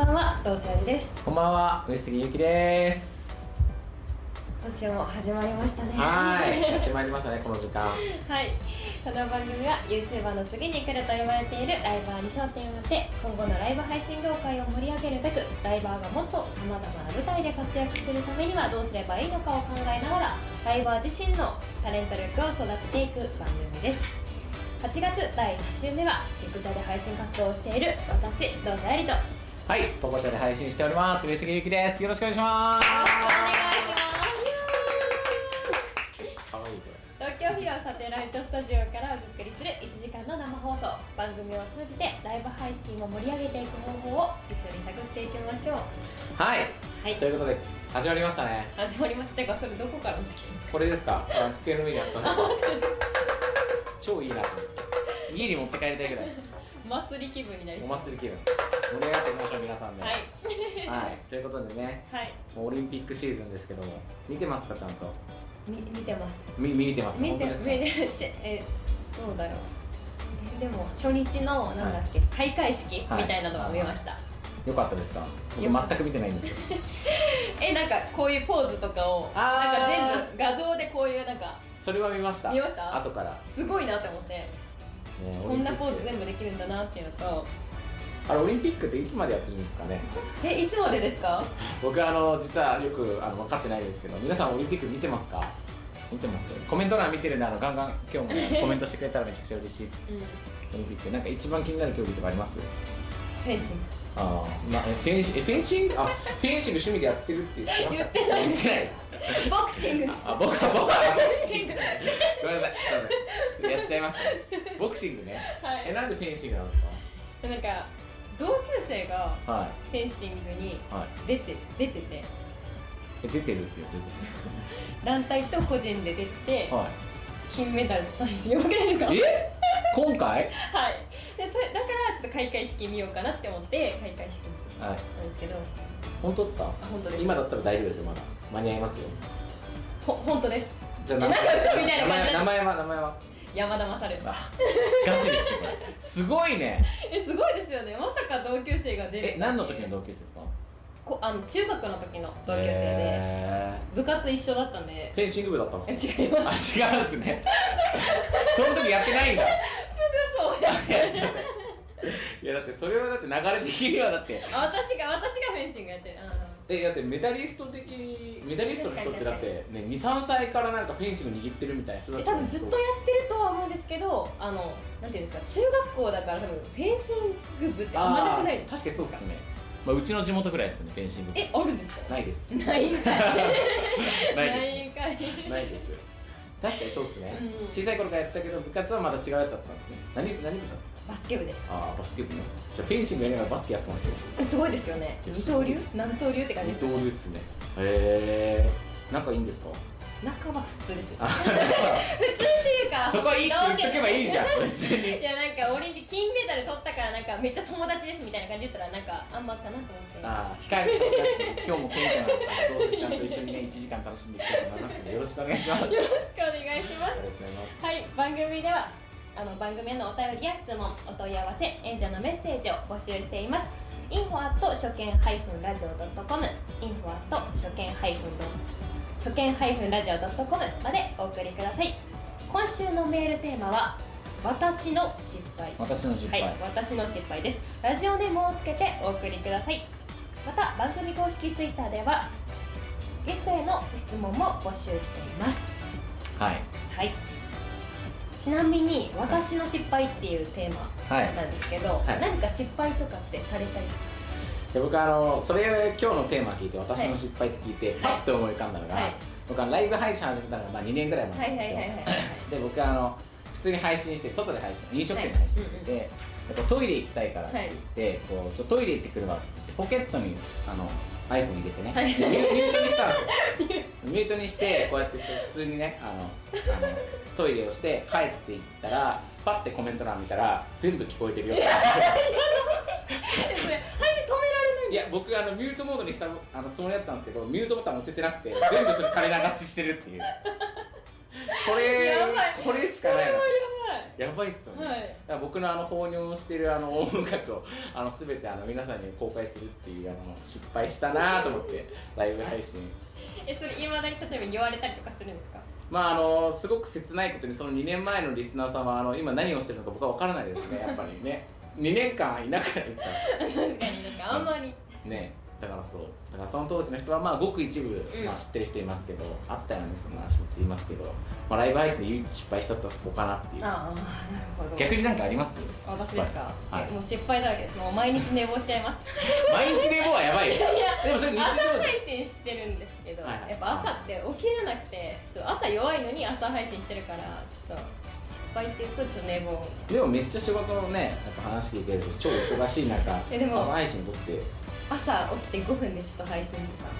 ばんは、どうせありです。こんばんは、上杉ゆきです。今週も始まりましたね。はい、やってまいりましたね、この時間。はい。この番組は YouTuber の次に来ると言われているライバーに焦点を当て、今後のライブ配信業界を盛り上げるべく、ライバーがもっと様々な舞台で活躍するためにはどうすればいいのかを考えながら、ライバー自身のタレント力を育てていく番組です。8月第1週目は、陸座で配信活動をしている私、どうせありと、はい、ポコチャで配信しております。上杉ゆきです。よろしくお願いします。お願いします。かわいいこ東京フィロサテライトスタジオからお送りする1時間の生放送番組を通じてライブ配信を盛り上げていく方法を一緒に探っていきましょうれ。はい、はいということで、始まりましたね。始まりましたてかそれどこから持ってきたんですこれですかあ机の上にあったの。超いいな。家に持って帰りたいぐらい。か祭り気分になりおそう。祭り気分。盛り上がっていきましょう、皆さんで。はい。はい、ということでね、はい。もうオリンピックシーズンですけども、見てますか、ちゃんと？み見てます。み見てます？見て本当ですか？見てしえどうだろう。えでも初日のなんだっけ、開会式みはい。たいなのを見ました、よかったですか？僕よかっ全く見てないんですよ。えなんかこういうポーズとかをあー。なんか全部画像でこういうなんかそれは見ました。見ました？後から。ねすごいなって思ってそんなポーズ全部できるんだなっていうのと。あれオリンピックっていつまでやってるんですかね？えいつまでですか？僕あの実はよくあの分かってないですけど皆さんオリンピック見てますか？見てますコメント欄見てるんであのガンガン今日も、ね、コメントしてくれたらめちゃくちゃ嬉しいです。うん。オリンピック。なんか一番気になる競技とかあります？フェンシング。あー、まあ、えフェンシえフェンシング？あフェンシング趣味でやってるって言ってました。言ってない。言ってない。ボクシング。ですあ僕は僕は。ボクシング。ごめんなさい。やっちゃいました。ねボクシングね。はい。えなんでフェンシングなんですなんか同級生がフェンシングにはい。出て出てて。え出てるってどういうことです団体と個人で出ててかはい金メダルしたんですよよくないですか？え？今回？はい。でそれだからちょっと開会式見ようかなって思って開会式はい。なんですけど。本当ですか？あ本当です。今だったら大丈夫ですよまだ。間に合いますよ。ほ本当です。じゃえなんか嘘みたいな感じ。名前名前は名前は？山田勝あガチですねこれ。すごいね。えすごいですよね。まさか同級生が出るえ何の時の同級生ですか？こあの中学の時の同級生でへ部活一緒だったんで。ーフェンシング部だったんえですか？違います。あ違うんですね。その時やってないんだ。すぐそうやいやすいやだってそれはだって流れ的にはだって。あ私が私がフェンシングやってるあえだってメダリスト的にメダリストの人ってだってね23歳からなんかフェンシング握ってるみたいな人だ多分ずっとやってるとは思うんですけどあのなんていうんですか中学校だから多分フェンシング部ってあんまなくない確かにそうっすね、まあ、うちの地元ぐらいですねフェンシング部えあるんですか？ないです。ないんかい。ないないんかい。ですないです。確かにそうっすね、うん。小さい頃からやったけど部活はまだ違うやつだったんですね。何何部だバスケ部です。ああバスケ部ね。じゃあフェンシングやりながらバスケやってたんですよえすごいですよね。二刀流？何刀流って感じ二ですよね刀流っすね。へえ仲いいんですか？仲は普通です普通っていうかそこはいいって言っとけばいいじゃん別いにやなんかオリンピック金メダル取ったからなんかめっちゃ友達ですみたいな感じで言ったらなんかあんまかなと思って。ああ控えめさせて今日も今回のどうせちゃんと一緒にね1時間楽しんでいきたいと思いますのでよろしくお願いします。ありよろしくお願いします。がとうございます。はい番組ではあの番組へのお便りや質問お問い合わせ演者のメッセージを募集しています。info 初見ラジオ .com info 初見初見ラジオ .com までお送りください。今週のメールテーマは私の失敗。私の実敗、はい、私の失敗です。ラジオネームをつけてお送りください。また番組公式ツイッターではゲストへの質問も募集しています。はい。はい。ちなみに「私の失敗」っていうテーマはいなんですけど、はい。何か失敗とかってされたりで僕あのそれ今日のテーマ聞いて私の失敗って聞いて、はい。パッと思い浮かんだのが、はい。僕はライブ配信始めたのがまあ2年ぐらい前はいなんですよ、はいはいはいはいで僕あの普通に配信して外で配信飲食店で配信してて、でこうトイレ行きたいからって言って、こうちょトイレ行ってくるわってポケットにあの iPhone 入れてね、はい。でミュートにしたんですよ。ミュートにしてこうやって普通にねあのあのトイレをして帰っていったらパッてコメント欄見たら全部聞こえてるよ。って配信止められないんいや僕あのミュートモードにしたあのつもりだったんですけどミュートボタン押せてなくて全部それ垂れ流ししてるっていう。これこれしかないややばいっすよね、はい、僕のあの放尿してるあの音楽をあの全てあの皆さんに公開するっていうあの失敗したなと思ってライブ配信。えそれいまだに例えば言われたりとかするんですか？まああのすごく切ないことにその2年前のリスナーさんはあの今何をしてるのか僕は分からないですねやっぱりね。2年間いなくないですか？確かに確かに。あんまりね。だからそう。だからその当時の人はまあごく一部、うん。まあ、知ってる人いますけどあったよねそんな話もって言いますけど、まあ、ライブ配信で唯一失敗したってはそこかなっていう。ああなるほど。逆になんかあります？私ですか、はい。えもう失敗だらけです。もう毎日寝坊しちゃいます。毎日寝坊はやばい いやでもそれ日常朝配信してるんですけど、はいはい。やっぱ朝って起きれなくて朝弱いのに朝配信してるからちょっと失敗っていうとちょっと寝坊。でもめっちゃ仕事のねやっぱ話聞いてると超忙しい中えでも朝配信撮って。朝起きて5分でちょっと配信とか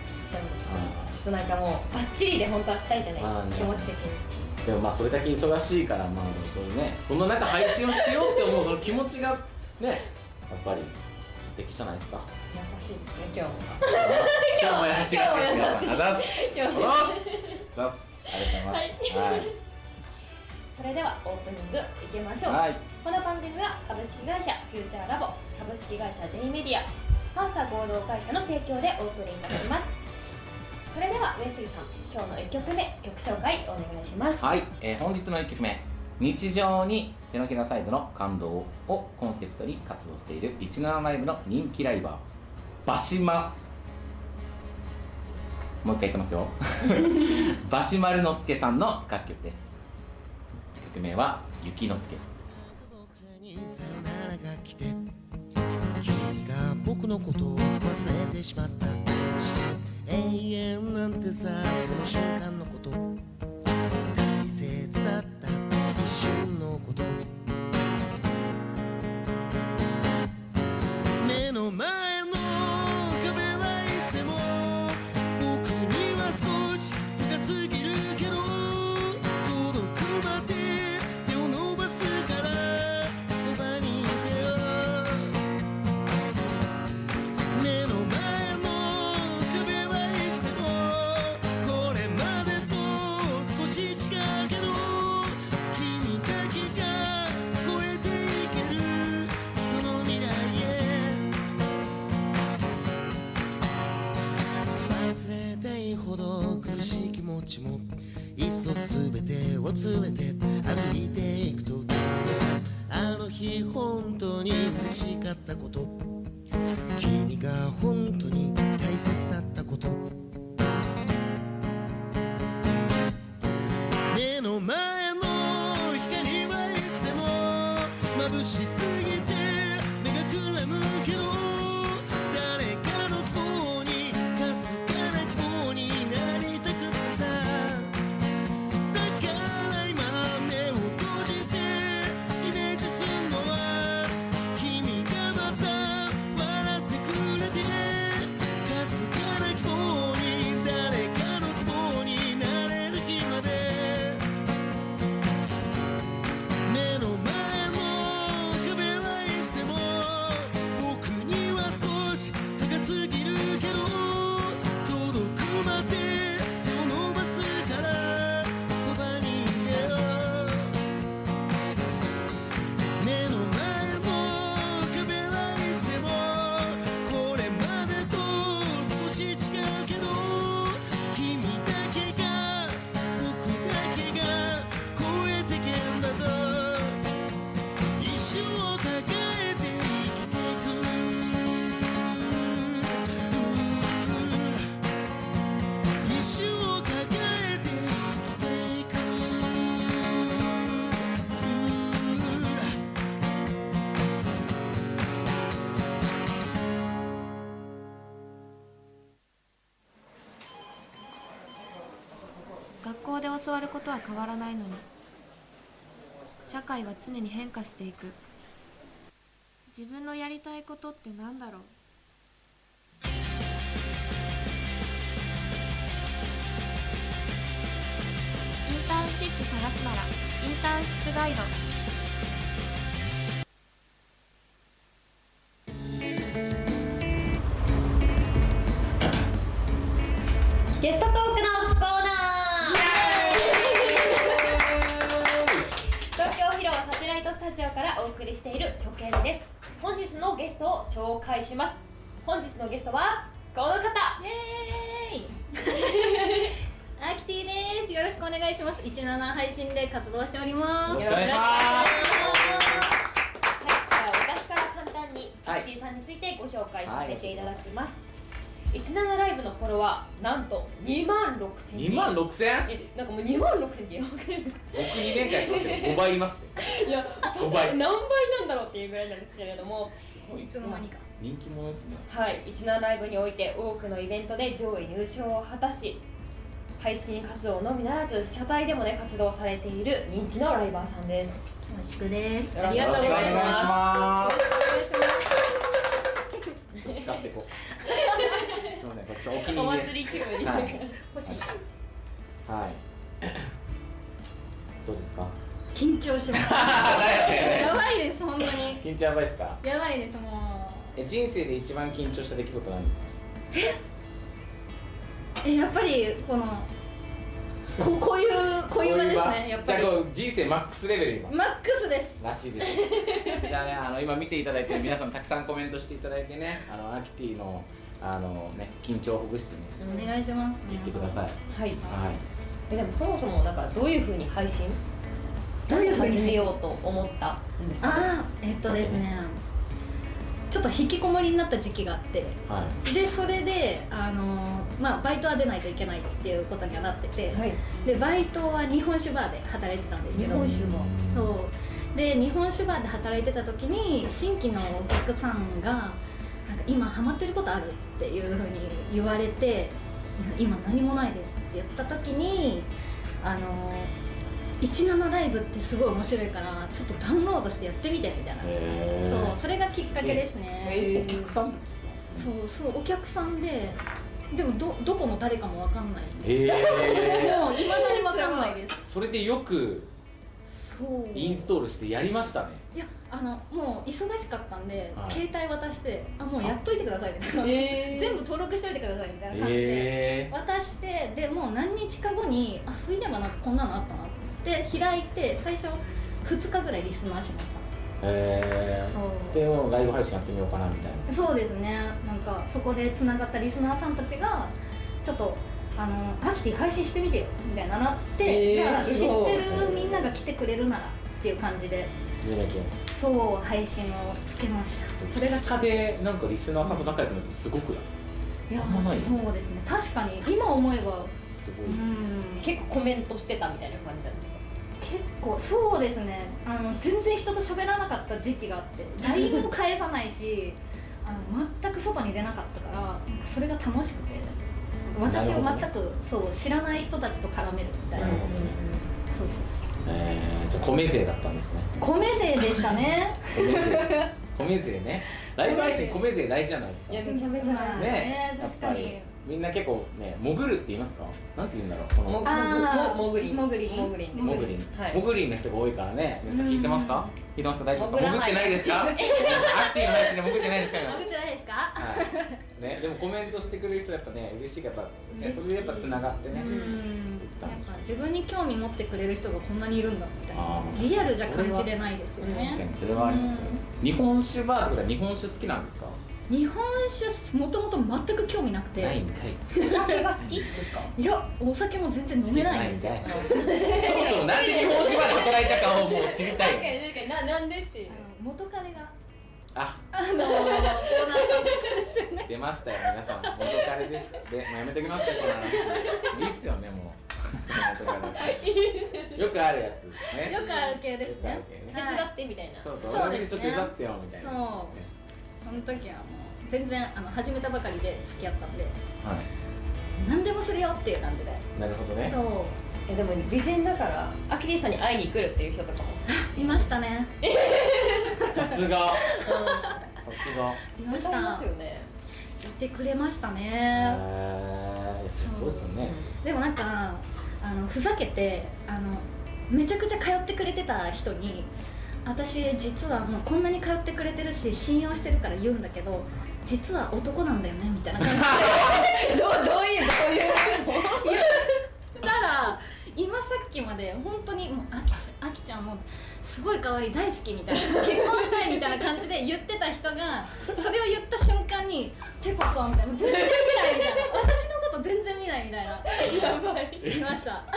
しちょっとなんかもうバッチリで本当はしたいじゃないですかね。気持ち的に。でもまあそれだけ忙しいからまあでもそういうね。その中配信をしようって思うその気持ちがねやっぱり素敵じゃないですか。優しいですね今日も。今日も優しい今日も優しいありがとうございます。今日もありがとうございます。ありがとうございます。はい。それではオープニングいきましょう、はい。この番組は株式会社フューチャーラボ株式会社 J メディアパンサー合同会社の提供でお送りいたします。それでは上杉さん今日の1曲目曲紹介お願いします。はい、えー本日の1曲目日常に手のひらサイズの感動をコンセプトに活動している17ライブの人気ライバーバシマ。もう一回言ってますよ。バシマルノスケさんの楽曲です。曲名は「雪之助」僕らにさよならが来て君が僕のことを忘れてしまったとして永遠なんてさこの瞬間のこと。大切だった。瞬のこと。目の前で教わることは変わらないのに。社会は常に変化していく。自分のやりたいことって何だろう。インターンシップ探すならインターンシップガイド。している初見です。本日のゲストを紹介します。本日のゲストはこの方。イエーイ。アキティです。よろしくお願いします。17配信で活動しております。よろしくお願いします。はい、では私から簡単にはいアキティさんについてご紹介させていただきます、17ライブのフォロワーなんと2万6千2万6000えなんかもう2万6千ってやばくないです。か僕2年間やってますけど5倍いますいや私5倍。何倍なんだろうっていうぐらいなんですけれども。いつの間にか。人気者ですね。はい、17ライブにおいて多くのイベントで上位入賞を果たし配信活動のみならず社体でもね活動されている人気のライバーさんです。よろしくです。ありがとうございよろしくお願いしまますすお願いし 使っていこうません。こっちお気にお入りです祭り気分に、はい。ます欲しいはい。どうですか？緊張します。や やばいです本当に。緊張やばいですか？やばいですもえ人生で一番緊張した出来事なんですか？うえやっぱりこのここういうこういう場ですねやっぱり。じゃあこう人生マックスレベル今。マックスです。らしいです。じゃあねあの今見ていただいてる皆さんたくさんコメントしていただいてねあのアキティのあのね緊張をほぐしてねお願いします言ってください。はい。はい。えでもそもそもなんかどういうふうに配信？どういうふうに始めようと思ったんですか？ああえっとですねちょっと引きこもりになった時期があって。はい。でそれであのまあバイトは出ないといけないっていうことにはなってて。はい。でバイトは日本酒バーで働いてたんですけど。日本酒バそう。で日本酒バーで働いてた時に新規のお客さんがか今ハマってることあるっていうふうに言われて今何もないですって言った時にあの17ライブってすごい面白いからちょっとダウンロードしてやってみてみたいな。そうそれがきっかけですね。お客さんそうそうお客さんででもどどこの誰かも分かんない。へえもういまだに分かんないです。それでよくインストールしてやりましたねいやあのもう忙しかったんで、はい。携帯渡してあもうやっといてくださいみたいな、え 全部登録しといてくださいみたいな感じで、へ渡してでもう何日か後にあそういえばなんかこんなのあったなって。開いて最初2日ぐらいリスナーしました。えそう。でもうライブ配信やってみようかなみたいな。そうですね。なんかそこでつながったリスナーさんたちがちょっとあのアキティ配信してみてよみたいななって、えー。じゃあ知ってるみんなが来てくれるならっていう感じで初めて。そう配信をつけました。それが2日でなんかリスナーさんと仲良くなるとすごくない？いやあんまない？ねそうですね。確かに今思えばすごいです、うん。結構コメントしてたみたいな感じなんですか？結構そうですね。あの全然人と喋らなかった時期があって LINE も返さないしあの全く外に出なかったからなん。かそれが楽しくてなんか私を全く、そう知らない人たちと絡めるみたいな、なるほどそうそうそうそうえー、じゃあ米勢だったんですね。米勢でしたね。米勢。米勢ね。ライブ配信米勢大事じゃないですか。いやめちゃめちゃまあ大事ね。ねやっ確かにみんな結構ね潜るって言いますか？なんて言うんだろう？このもあーももぐりんもぐりんもぐりんですモグリン、はい。モグリンの人が多いからね。皆さん聞いてますか？聞いてますか？大丈夫ですか？潜ってないですか？皆さんアクティの配信で潜ってないですか？皆さん潜ってないですか？はい。ね、でもコメントしてくれる人やっぱね嬉しいからやっぱ、ね、嬉しい。それでやっぱつながってね、うん。やっぱ自分に興味持ってくれる人がこんなにいるんだみたいあーなリアルじゃ感じれないですよね。確かにそれはありますよね、日本酒バーってことは日本酒好きなんですか？日本酒もともと全く興味なくて。ないんかい。お酒が好きですか？いやお酒も全然飲めないんで。すよ。そもそもなんで日本酒バーで働いたかをもう知りたい確かに確かに。ななんでっていう。元彼が。あ。あのオーナーさんですよね。出ましたよ皆さん。元彼です。でもうやめときますよこの話。いいっすよねもう。よくあるやつですね。よくある系ですね。手伝ってみたいな。そうそう。そうですね。ちょっと手伝ってよみたいなそう。その時はもう全然あの始めたばかりで付き合ったんではい。何でもするよっていう感じで。なるほどね。そう。えでも美人だからアキティさんに会いに来るっていう人とかも。いましたね。さすが。さすが。いまし絶対いまたすよね。いてくれましたへねえそうですよね。でもなんかあのふざけてあのめちゃくちゃ通ってくれてた人に私実はもうこんなに通ってくれてるし信用してるから言うんだけど実は男なんだよねみたいな感じで。どうどういうどういう言っ たら「今さっきまで本当にもうあきちゃんあきちゃんもすごい可愛い大好きみたいな結婚したいみたいな感じで言ってた人がそれを言った瞬間に「てこそ」みたいな「全然見ない」みたいな「私のこと全然見ない」みたいな。やばい。言いました。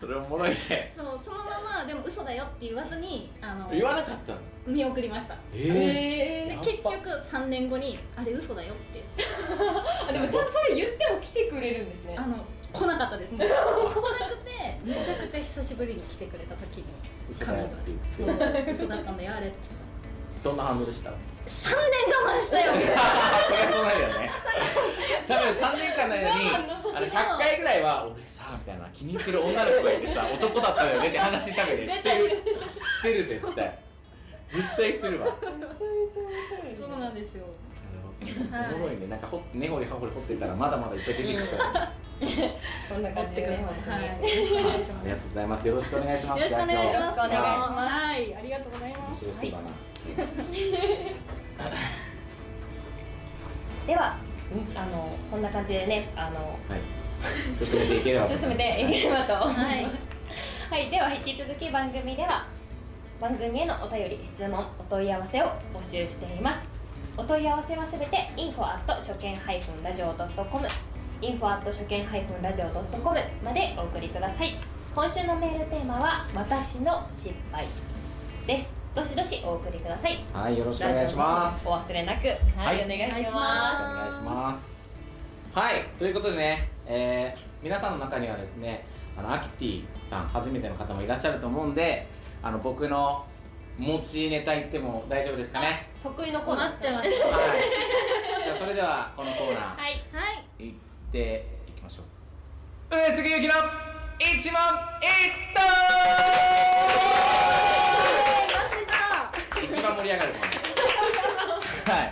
それおもろいね。そうそのままでも嘘だよって言わずにあの言わなかったの？見送りました。ええで結局3年後に「あれ嘘だよ」って。でもちゃんとそれ言っても来てくれるんですね。あの来なかったですね。来なくてめちゃくちゃ久しぶりに来てくれた時に嘘だよってそう言って。嘘だったんだよあれっつっどんな反応でしたた？3年我慢したよ。みたいなそりゃそうなるよね。多分3年間の間に あの100回ぐらいは俺さみたいな気に入ってる女の子がいてさ男だったのよねって話多分ね。してるしてる絶対。絶対するわ。そうなんですよおもろいねなんかほ根掘り葉掘り掘ってたらまだまだいっぱい出てきそこんな感じでね本当に、はいよろしくお願いしますりがとうございますよろしくお願いしますよろしくお願いしますよろしくお願いしますはいありがとうございます面白そうだな、ではあのこんな感じでねあのはい、進めていければと。進めていければと。はい。はい、では引き続き番組では番組へのお便り質問お問い合わせを募集しています。お問い合わせはすべて info 初見ラジオ .com info 初見ラジオ .com までお送りください。今週のメールテーマは私の失敗ですどしどしお送りください。はい、よろしくお願いします。お忘れなく。はい、はい。お願いしままお願いします。はいということでね、えー皆さんの中にはですねあのアキティさん初めての方もいらっしゃると思うんであの僕の持ちネタ言っても大丈夫ですかね？す得意のコーナー。待ってます。はい。じゃあそれではこのコーナー。はい。はい。行っていきましょう。上杉ゆきの一問一答上がるコーナーはい。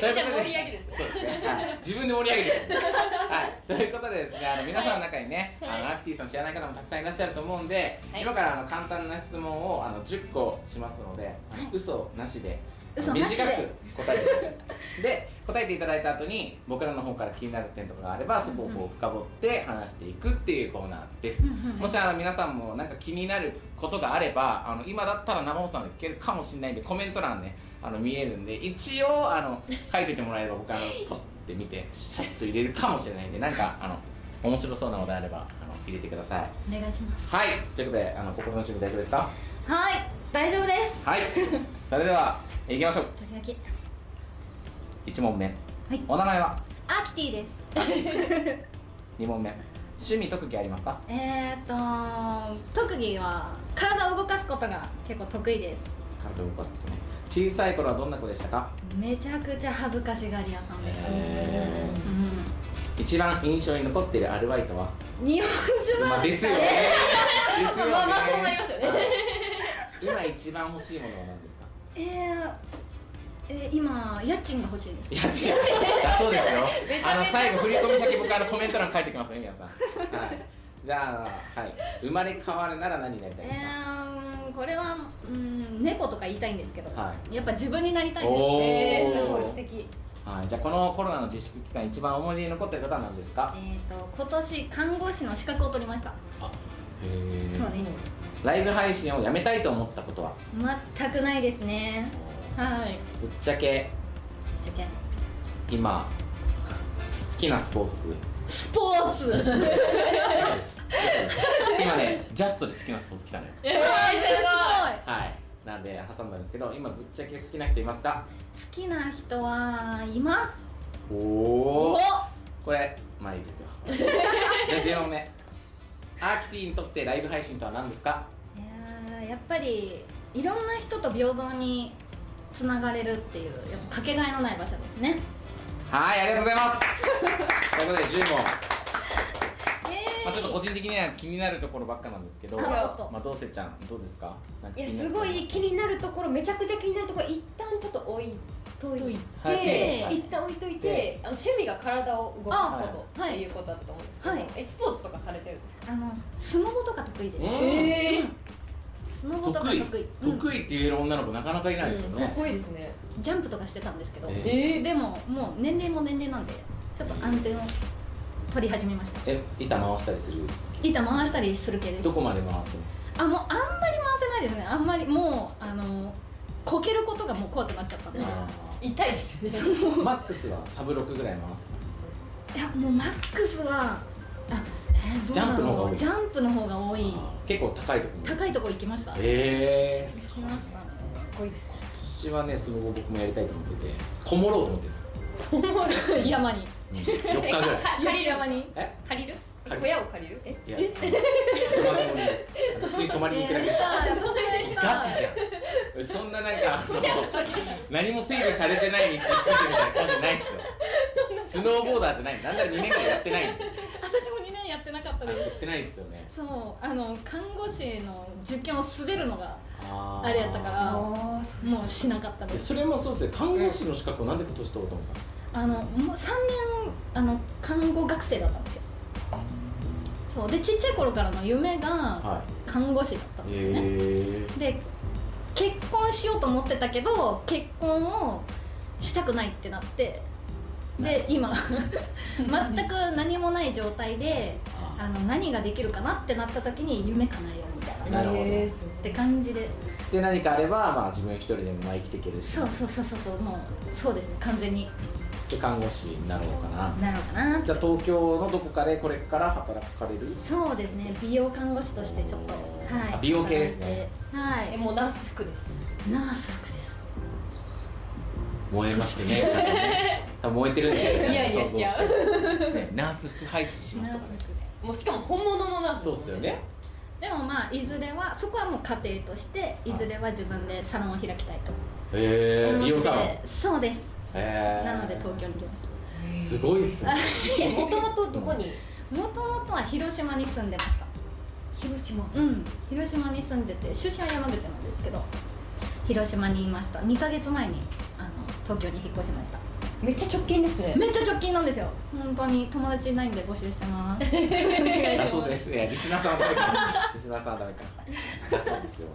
ということでそうですね、はい、自分で盛り上げてる。はい。ということでですねあの皆さんの中にね、あのアクティさん知らない方もたくさんいらっしゃると思うんで、はい。今からあの簡単な質問をあの10個しますので、あの嘘なしで嘘なしで。短く答えてください。で答えていただいた後に僕らの方から気になる点とかがあればそこをこう深掘って話していくっていうコーナーです、もしあの皆さんもなんか気になることがあればあの今だったら生放送で聞けるかもしれないんでコメント欄ねあの見えるんで一応あの書いておいてもらえれば僕あのポッて見てシャッと入れるかもしれないんでなんかあの面白そうなのであればあの入れてください。お願いします。はい。ということであの心の準備大丈夫ですか？はい。大丈夫です。はい。それでは行きましょう。時々。1問目、い。お名前は？アキティです。2問目。趣味特技ありますか？えーっと特技は体を動かすことが結構得意です。体を動かすことね。小さい頃はどんな子でしたか？めちゃくちゃ恥ずかしがり屋さんでした。ね、へう一番印象に残っているアルバイトは？ん、日本酒はまあですよね。ですよね。まあまあそうなりますよね。はい今一番欲しいものは何ですか？えー、えー、今家賃が欲しいです。いや違うあそうですよ。あの最後振り込み先僕あのコメント欄書いてきますね皆さん。はい。じゃあはい。生まれ変わるなら何になりたいえですか、ー、これはうん猫とか言いたいんですけど、はやっぱ自分になりたいですおー。えー、すごい素敵。はい、じゃあこのコロナの自粛期間一番思い出に残ってる方は何ですか？えー、と今年看護師の資格を取りました。へえそうですライブ配信をやめたいと思ったことは？全くないですね。はい。ぶっちゃけ。じゃけ。今好きなスポーツ。スポーツ？今ねジャストで好きなスポーツ来たのよ。えー、すはい。なんで挟んだんですけど今ぶっちゃけ好きな人いますか？ごい好きな人はいます。おおおこれまあいいですよ。じゃあ10問目アーキティにとってライブ配信とは何ですか？いやっぱりいろんな人と平等につながれるっていうやっぱかけがえのない場所ですね。はいありがとうございます。ということで10問。えまあ、ちょっと個人的には気になるところばっかなんですけど、まあ、どうせちゃんどうですか？いやすごい気になるところめちゃくちゃ気になるところ一旦ちょっと置いといて、はい一旦置いといてあの趣味が体を動かすことはいっていうことだと思うんですけど、はい。えスポーツとかされてるんですか？あのスノボとか得意です、うん。えースノボとか得得意意。うん。得意って言える女の子なかなかいないですよね。かっ、こいいですね。ジャンプとかしてたんですけど、ええ。でももう年齢も年齢なんでちょっと安全を取り始めました。え板回したりする？板回したりする系です。どこまで回すの？あもうあんまり回せないですね。あんまりもうあのこけることがもう怖くなっちゃったんで。あ痛いですよね。ーマックスはサブ6ぐらい回すいやもうマックスはあえージャンプの方が多い。ジャンプの方が多い。の結構高いところ高いとこ行きました。行え。えきましたね。かっこいいです今年はねスノボ僕もやりたいと思っててこもろうと思ってです 山に。うん、4日ぐらい。か 借りる山に？え？借りる？小屋を借りる？え？いや泊まりもいいです。普通に泊まりに行くだけです。えーガチじゃん。そんななんかあの何も整備されてない道行ってみたいな感じないっすよ。スノーボーダーじゃない。なんなら2年間やってないんで私も2年やってなかったですやってないっすよね。そうあの看護師の受験を滑るのがあー。あれやったからもうしなかったでです。それもそうですね看護師の資格をなんで今年取ろうと思っあのもう3年あの看護学生だったんですよ。そうでちっちゃい頃からの夢が看護師だったんいですね、へえで結婚しようと思ってたけど結婚をしたくないってなってで今 全く何もない状態であの何ができるかなってなった時に夢叶えようみたいな。なるほど。って感じで。で何かあれば、まあ、自分一人でもまあ生きていけるし。そうそうそうそうそう。もうそうですね。完全に。で看護師になろうかな。なろうかなじゃあ東京のどこかでこれから働かれる？そうですね。美容看護師としてちょっとはい。あ美容系ですね。はい。えもうナース服です。ナース服です。燃えます ね。多分燃えてるんで。いやいやそうそう違そう。ねナース服配信しますとかね。服でもうしかも本物のナースそうっすよね。でもまあいずれはそこはもう家庭としてい。ずれは自分でサロンを開きたいと。へえ思って美容サロン。へそうです。えなので東京に来ました。すごいっすね。えもともとどこに？もともとは広島に住んでました。広島。うん。広島に住んでて出身は山口なんですけど広島にいました。2ヶ月前にあの東京に引っ越しましためっちゃ直近ですね。めっちゃ直近なんですよ。本当に友達いないんで募集してます。お願いします。あそうですね。リスナーさんはダメか。リスナーさんはダメか。だそうですよ。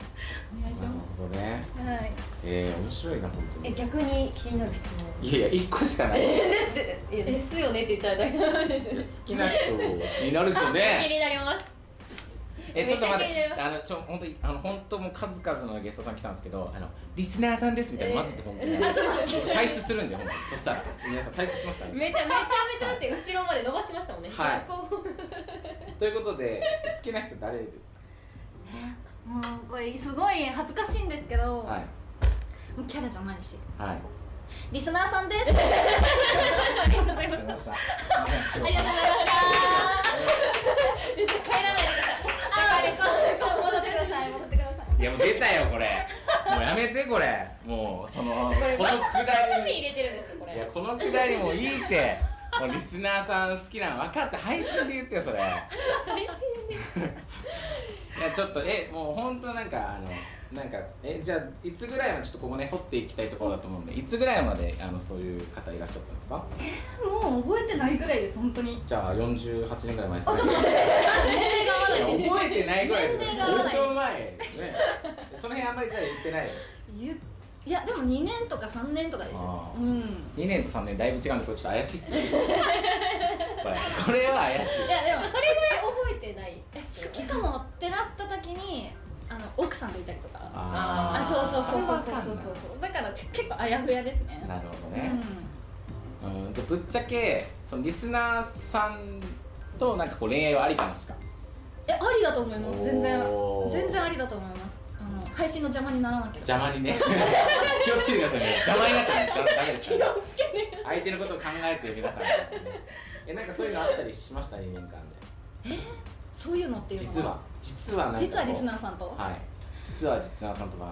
お願いしなるまほどね。すはい。えー、面白いな本当に。え逆に気になる質問い。やいや一個しかない。です。よねって言っちゃうだけなんで。す好きな人気になるっすよ 気ねになりますえちょっと待って。あのちょ本当にあの本当もう数々のゲストさん来たんですけどあのリスナーさんですみたいなえー。まずって本当に、退出するんで本当に。そしたら皆さん退出しますからね。めちゃめちゃめちゃだって後ろまで伸ばしましたもんね。はい。ということで好きな人誰ですもうこれすごい恥ずかしいんですけど、かはい。もうキャラじゃないし。はい。リスナーさんです。ありがとうございました。ありがとうございま絶対帰らないでくださいした戻ってください戻ってくださいいやもう出たよこれ。もうやめてこれ。もうそのこのくだ海り入れてるんですよこれ。いやこのくだりもいいってもうリスナーさん好きなの分かって配信で言ってよそれ。いやちょっとえもう本当なんかあのなんかえじゃあいつぐらいまでちょっとここね掘っていきたいところだと思うんでいつぐらいまであのそういう方いらっしゃったんですか？もう覚えてないぐらいです本当に。じゃあ48年ぐらい前ですか、あちょっと待って。年齢が合わない覚えてないぐらいです年齢が合わないね。その辺あんまりじゃあ言ってない？言ういやでも2年とか3年とかですよ。うん。2年と3年だいぶ違うんでこれちょっと怪しいっすね。これこれは怪しい。いやでもそれぐらい覚えてない。好きかもってなった時にあの奥さんといたりとか。ああ。そうそうそうそうそうそう。だから結構あやふやですね。なるほどね、うん。うん、でぶっちゃけそのリスナーさんとなんかこう恋愛はありかなしか。えありだと思います。全然。全然ありだと思います配信の邪魔にならなければ。邪魔にね。気をつけてくださいね。邪魔になったらダメですから相手のことを考えて皆さん。えなんかそういうのあったりしました？2年間で。そういうのっていうの実は。実はなんかこう。実はリスナーさんと？はい。実は実はさんと話。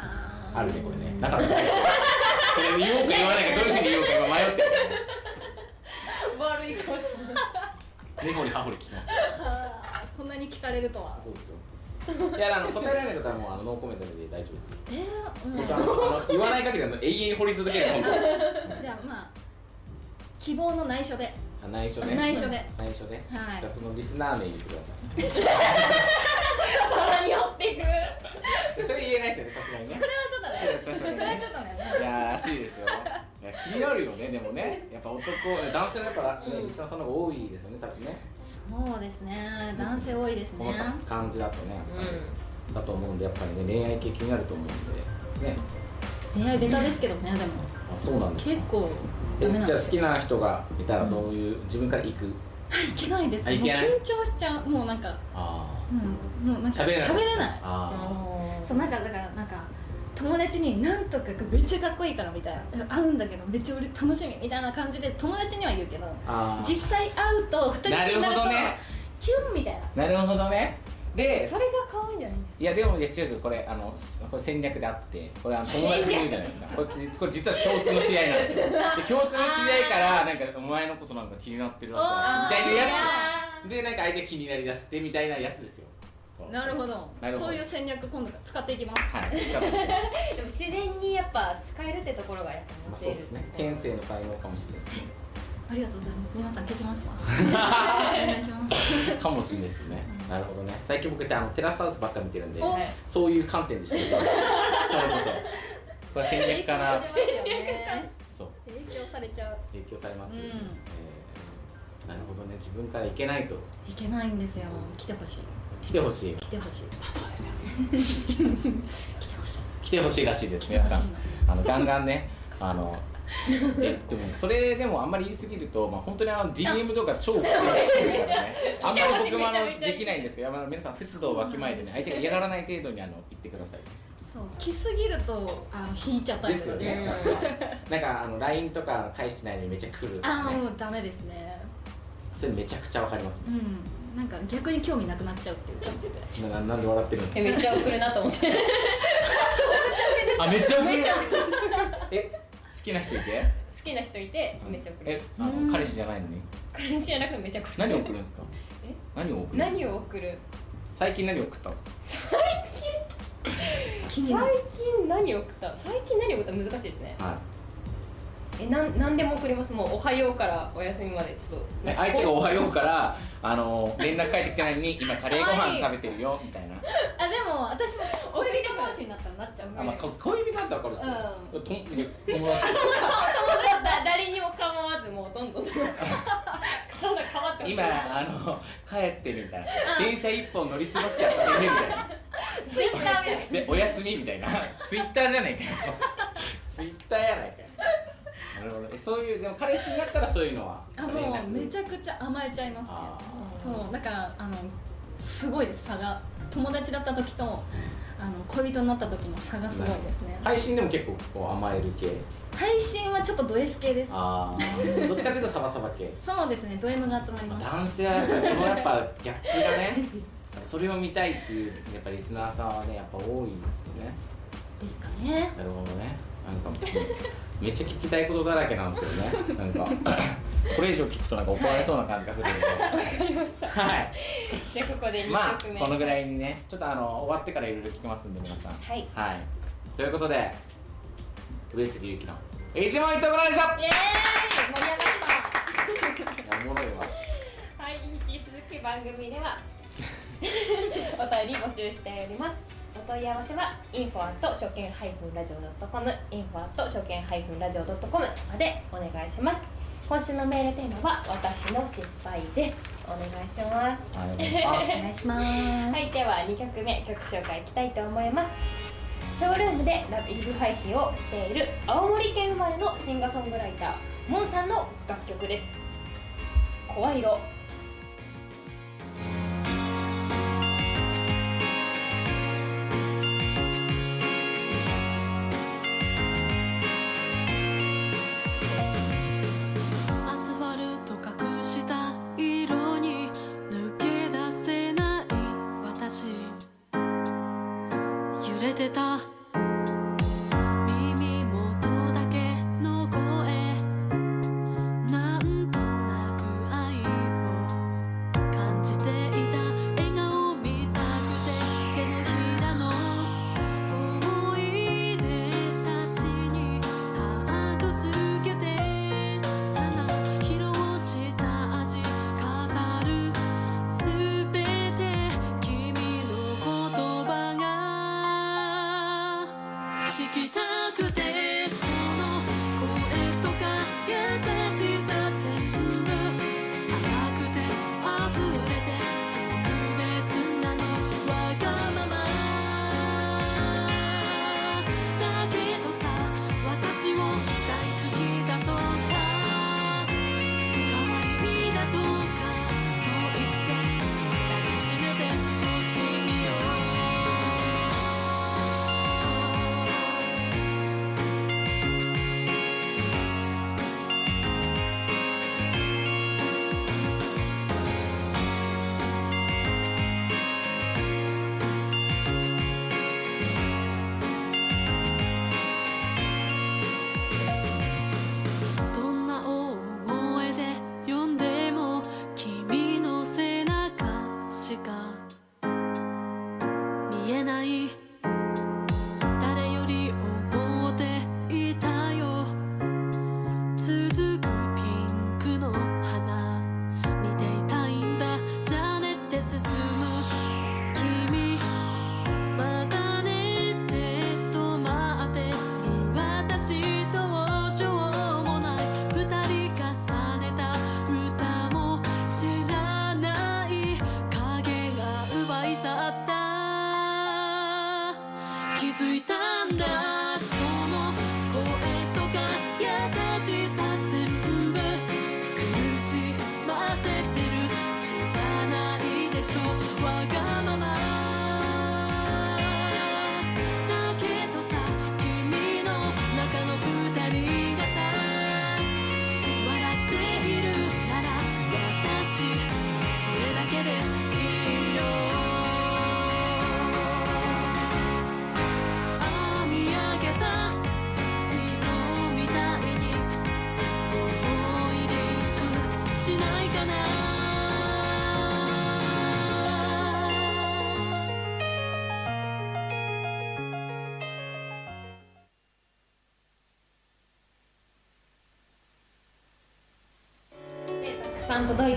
ああるねこれね。なかった。これ言おうか言わないかどういうふうに言おうか今迷ってる。悪いかもしれない根掘り葉掘り聞きます。こんなに聞かれるとは。そうですよいやあの答えられない方はもうあのノーコメントで大丈夫ですよ。えー、うん。僕あのあの言わない限りは永遠に掘り続ける。本当じゃあまあ希望の内緒で。あ内緒ね内緒で。内緒ねはい。じゃあそのリスナー名入れてください。さらに掘っていくでそれ言えないですよねさすがにね。それはちょっとね。それはちょっとね。いやーらしいですよいや気になるよねでもね。やっぱ男男性のやっぱ、ねうん。リスナーさんの方が多いですよね多分ねそうですね。男性多いですこのね感じだとねやっぱり。だと思うんでやっぱりね恋愛系気になると思うんで。ね。出会いベタですけどねでも。あそうなんですか。結構ダメえなんです。よじゃあ好きな人がいたらどういう、自分から行く？いけないですもう緊張しちゃう。もうなんか。あうん。もうなんか喋れない。喋れない。あそうなんかだからなんか友達になんとかめっちゃかっこいいからみたいな会うんだけどめっちゃ俺楽しみみたいな感じで友達には言うけど実際会うと二人きりになるとなるほどね。チュンみたいな。なるほどね。でそれが可愛いんじゃないですか？いやでもいや違う違うこれあのこれ戦略であってこれあの友達に言うじゃないですか。これこれ実は共通の知り合いなんですよ。で共通の知り合いからなんかお前のことなんか気になってるみたいなやつ。でなんか相手気になりだしてみたいなやつですよなるほど。そういう戦略今度使っていきます。はい でも自然にやっぱ使えるってところがやっぱまあモテるそうですね天性の才能かもしれないですね。ありがとうございます。皆さん聞きました。お願いします。かもしれないですよね、なるほどね。最近僕ってあのテラスハウスばっか見てるんでお。はいそういう観点で知ってる。人のこと。これ戦略かなそう。影響されちゃう。影響されます。うん。えーなるほどね。自分から行けないと。いけないんですよ。来てほしい来てほしい。来てほしい。そうですよ来てほしい来てほしいらしいです皆さん。あのガンガンね。あの えでもそれでもあんまり言い過ぎると、まあ、本当にあの DM とか超来てるからね。あんまり僕もあのできないんですけどあの皆さん節度をわきまえてね相手が嫌がらない程度にあの言ってください。そう来すぎるとあの引いちゃったりですよ。ねね。なんかあの LINE とか返してないのにめっちゃ来るとああもうダメですね。それめちゃくちゃわかりますね。うんなんか逆に興味なくなっちゃうっていう感じで。ななんで笑ってるんですえめっちゃ送るなと思って。かあめっちゃ送る？え好きな人いて？好きな人いてめっちゃ送る。えあのうん。彼氏じゃないのに？彼氏じゃなくてめっちゃ送る。何を送るんですか？え？何を送る？何を送る？最近何を送ったんですか？気になる。最近何を送った？最近何を送った？難しいですね。はえなん何でも送ります。もうおはようからお休みまでちょっと。い相手が「おはよう」からあの連絡返ってきてないのに今カレーご飯食べてるよみたいな。あでも私も恋人同士になったらなっちゃう。あ、まあ、こ恋人だったら分かる。ん。ですよ、と友達だ。誰にも構わずもうどんどん体変わって今あの帰ってみたいな。電車一本乗り過ごしちゃったねみたいな。ツイッター見なくてでお休みみたいな。ツイッターじゃないかよツイッターやないか。よなるほど。えそういうでも彼氏になったらそういうのは？あもうめちゃくちゃ甘えちゃいます。ねあそうだからあのすごいです。差が。友達だった時とあの恋人になった時の差がすごいですね。配信でも結構こう甘える系？配信はちょっとド S 系です。ああどっちかというとサバサバ系。そうですね。ド M が集まります。男性はやっぱこのやっぱギャップがねそれを見たいっていうやっぱリスナーさんはねやっぱ多いですよね。ですかね。なるほどね。なんかうんめっちゃ聞きたいことだらけなんですけどね。なんか これ以上聞くとなんか怒られそうな感じがするので。はい。でここで2まあこのぐらいにねちょっとあの終わってからいろいろ聞きますんで皆さん。はい。はい。ということで上杉ゆきの一問一答コーナーでしたイエーイ！盛り上がった。おもろいわ。はい、引き続き番組では お便り募集しております。お問い合わせは info 初見ラジオ .com info 初見ラジオ .com までお願いします。今週のメールテーマは私の失敗です。お願いします。はいお願いします お願いしますはい、では2曲目曲紹介いきたいと思います。ショールームでライブ配信をしている青森県生まれのシンガーソングライターモンさんの楽曲です。声色。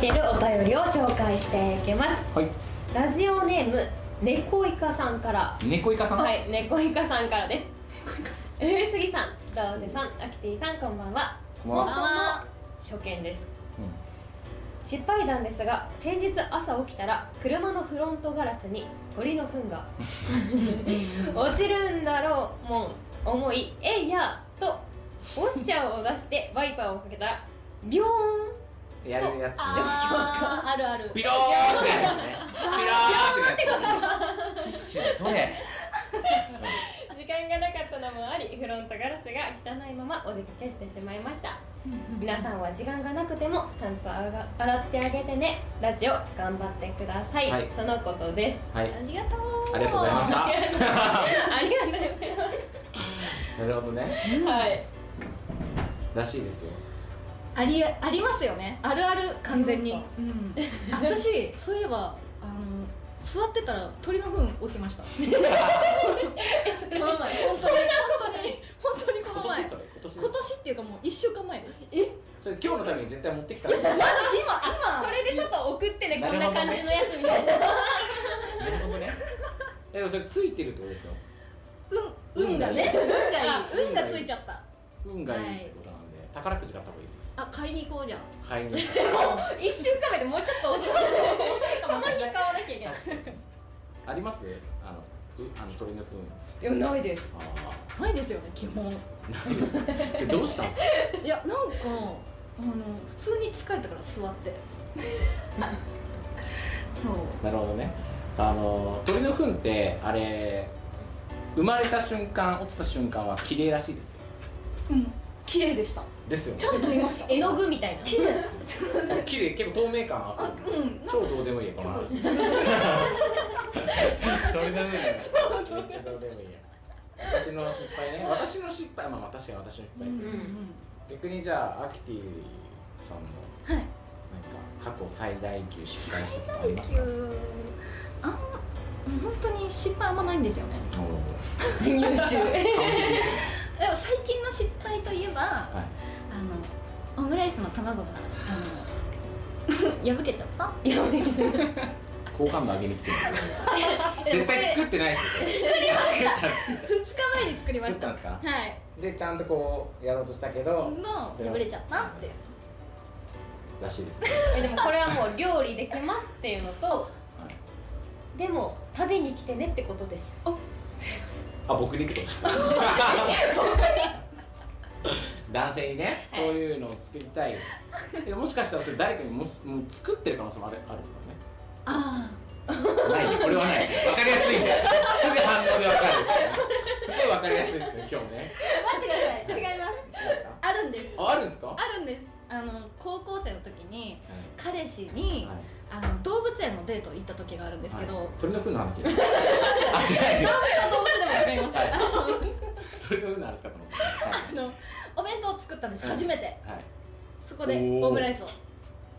ているお便りを紹介していきます。はい。ラジオネーム猫イカさんから。猫イカさん？はい猫イカさんからです。上杉さんどうせさんアキティさんこんばんは。こんばんは。本当の初見です。失敗談ですが先日朝起きたら車のフロントガラスに鳥の糞が 落ちるんだろうもん思いえいやとウォッシャーを出してワイパーをかけたらビョーンやるやつ。あーあるある。ピローンってやつね。ピローンってやつティッシュで取れ。時間がなかったのもありフロントガラスが汚いままお出かけしてしまいました。皆さんは時間がなくてもちゃんとあが洗ってあげてね。ラジオ頑張ってください、はい。とのことです、はい。ありがとう。ありがとうございました。ありがとうござい なるほどね。ますはい。らしいですよありありますよね。あるある完全に。うん。私そういえばあの座ってたら鳥の糞落ちました。この前本当に本当に本当にこの前。今年それ今年。今年っていうかもう1週間前です。え？それ今日のために絶対持ってきた。マジ？今今。それでちょっと送ってねこんな感じのやつみたいな。ほどね。でもそれついてるってことですよ。運運がね。運がいあい運がついちゃった。運がいいってことなんで、宝くじ買った方がいいあ買いに行こうじゃん。買いに行っ 一週間目でもうちょっと遅いその日買わなきゃいけない。た あります？あのうあの鳥の糞。いやないです。あないですよね基本。あないです。どうしたんですか？いやなんかあの普通に疲れたから座って。そう。なるほどね。あの鳥の糞ってあれ生まれた瞬間落ちた瞬間は綺麗らしいですよ。うん綺麗でしたですよね。ちゃんと見ました。絵の具みたいな。綺麗綺麗結構透明感ああるうん超どうでもいいよこの話。ちょっ鳥の糞めっちゃどうでもいいや。私の失敗ね。私の失敗まあまあ確かに私の失敗ですよ、逆にじゃあアキティさんのはい。なんか過去最大級失敗したことありますか？あんま本当に失敗あんまないんですよね。優秀 でも最近の失敗といえばはいあのオムライスの卵があの 破けちゃった？好感度上げに来て。る 絶対作ってないですよ。作りました。2日前に作りました。作ったんですはい。でちゃんとこうやろうとしたけどの破れちゃったってらしいです。ね、えでもこれはもう料理できますっていうのとはい、でも食べに来てねってことです。あ僕にってことですか？男性にね、そういうのを作りたい。えもしかしたらそれ誰かにもしもう作ってる可能性もあるあるんですかあらね。ないこれはない。わかりやすいんだすぐ反応でわかる。すごいわかりやすいですね今日ね。あ待ってください。違います。あるんです。ああるんですか？はあるんです。あの高校生の時にい。彼氏に、はい。あの動物園のデート行った時があるんですけど、はい。鳥の糞の話。あ違う。動物は動物でも違います、はいあの鳥の糞の話かと思ったはいあのお弁当を作ったんです、はい。初めて。はい。そこでオムライスを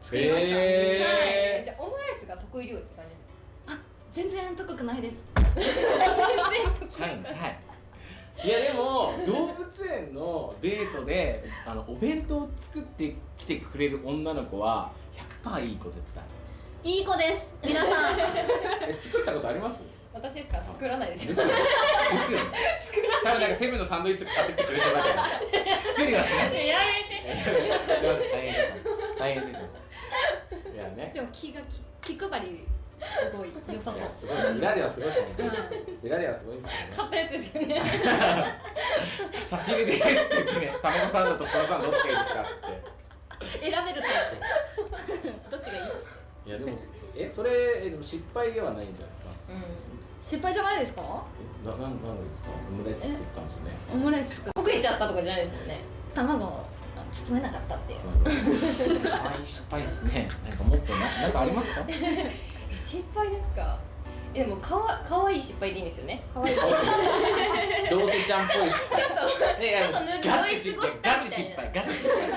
作りました、へー。じゃあオムライスが得意料理って感じ？はい全然高くないです。はい。はい。いやでも動物園のデートであのお弁当を作ってきてくれる女の子は100%いい子絶対。いい子です。皆さん。え作ったことあります？私ですか作らないですよ。ですよね。ですよね。多分なんかセブンのサンドイッチ買ってきてくれそうだから。作りはしましたや。めて大変でした大変失礼しましたいやね。でも気がき気配りすごい良さそう。すごい裏ではすごいです本当にうん裏ではすごいです買ったやつですよね。差し入れでって言ってね卵サンドとトラサンドどっちがいいですかって。選べるタイプ。どっちがいいですか？いやでもえそれえでも失敗ではないんじゃないですか？失敗じゃないですか？えななんなんでですかオムライス作ったんですよね。オムライス作っ焦げちゃったとかじゃないですもんね。卵を包めなかったっていう。失敗ですね。なんかもっとななんかありますか？え 失敗ですか？えでもかわかわいい失敗でいいんですよね。かわいい。どうせちゃんっぽい失敗ちょっとねちょっと塗りガチ失敗ガチ失敗ガチ失敗。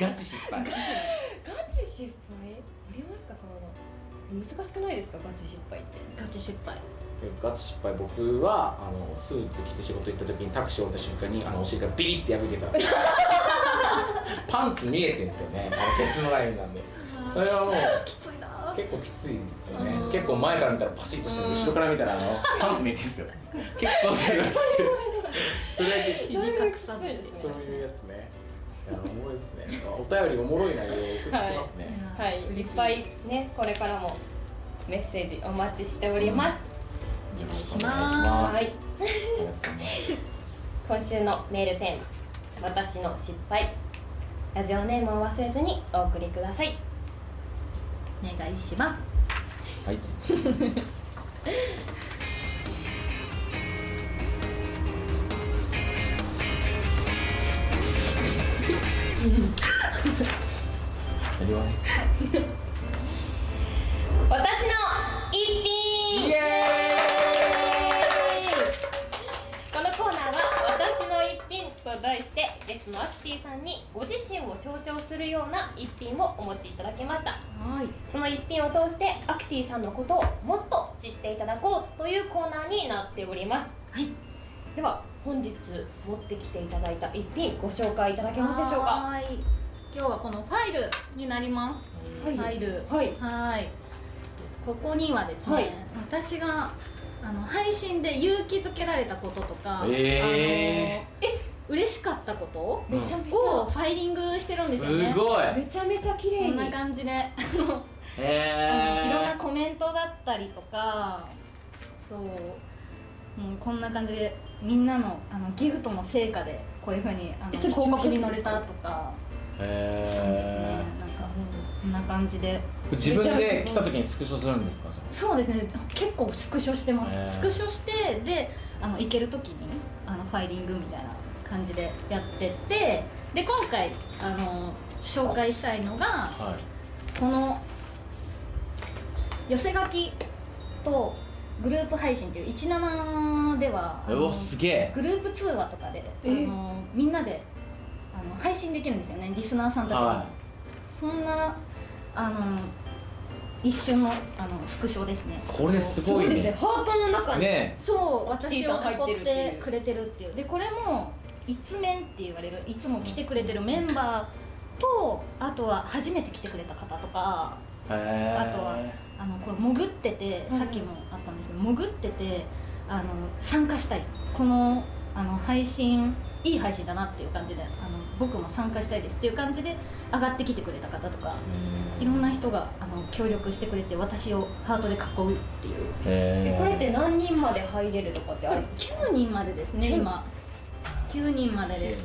ガチ失敗。ガチ失敗？ありますか？その難しくないですか？ガチ失敗って。ガチ失敗ガチ失敗僕はあのスーツ着て仕事行った時にタクシー降りた瞬間にあのお尻がビリって破けた。パンツ見えてんですよね。あのケツのラインなんで。あれはもうきついな。結構きついですよね。うん。結構前から見たらパシッとしてる。後ろから見たらあのパンツ見えてるんですよ。結構それがそれだけ日に隠さずそうですね。そういうやつね。いやおもろいですね。お便りおもろい内容を送ってきますね、はい。いっぱいねこれからもメッセージお待ちしております、お願いしお願いしまます。はい。今週のメールテーマ「私の失敗」ラジオネームを忘れずにお送りください。すお願いします。はい。私の一品題してゲストのアキティさんにご自身を象徴するような一品をお持ちいただきました。はい。その一品を通してアキティさんのことをもっと知っていただこうというコーナーになっております。はい。では本日持ってきていただいた一品ご紹介いただけますでしょうか？はい。今日はこのファイルになります。フファイル。はい。はい。ここにはですね、はい。私があの配信で勇気づけられたこととか、えあの嬉しかったこと？めちゃめちゃをファイリングしてるんですよね。すごい。めちゃめちゃ綺麗に。こんな感じで。いろんなコメントだったりとかそう、うん、こんな感じでみんなのあのギフトの成果でこういうふうにあの広告に載れたとか。えそうですね。なんかこんな感じで。自分で来た時にスクショするんですか？そうですね。結構スクショしてます、スクショしてであの行ける時にあのファイリングみたいな感じでやっててで今回あの紹介したいのがあはい。この寄せ書きとグループ配信っていう17ではすげえ。グループ通話とかであえのみんなであの配信できるんですよねリスナーさんたちも、はそんなあの一瞬のあのスクショですね。これすすごいですねハートの中に、ねそう私を囲っるっていう。てくれてるっていう。でこれも一面って言われるいつも来てくれてるメンバーとあとは初めて来てくれた方とかへあとはあのこれ潜っててうん。さっきもあったんですけど潜っててあの参加したい。このあの配信いい配信だなっていう感じであの僕も参加したいですっていう感じで上がってきてくれた方とかいろんな人があの協力してくれて私をハートで囲うっていう。ええこれって何人まで入れるとかってある9人までですね今9人までです。で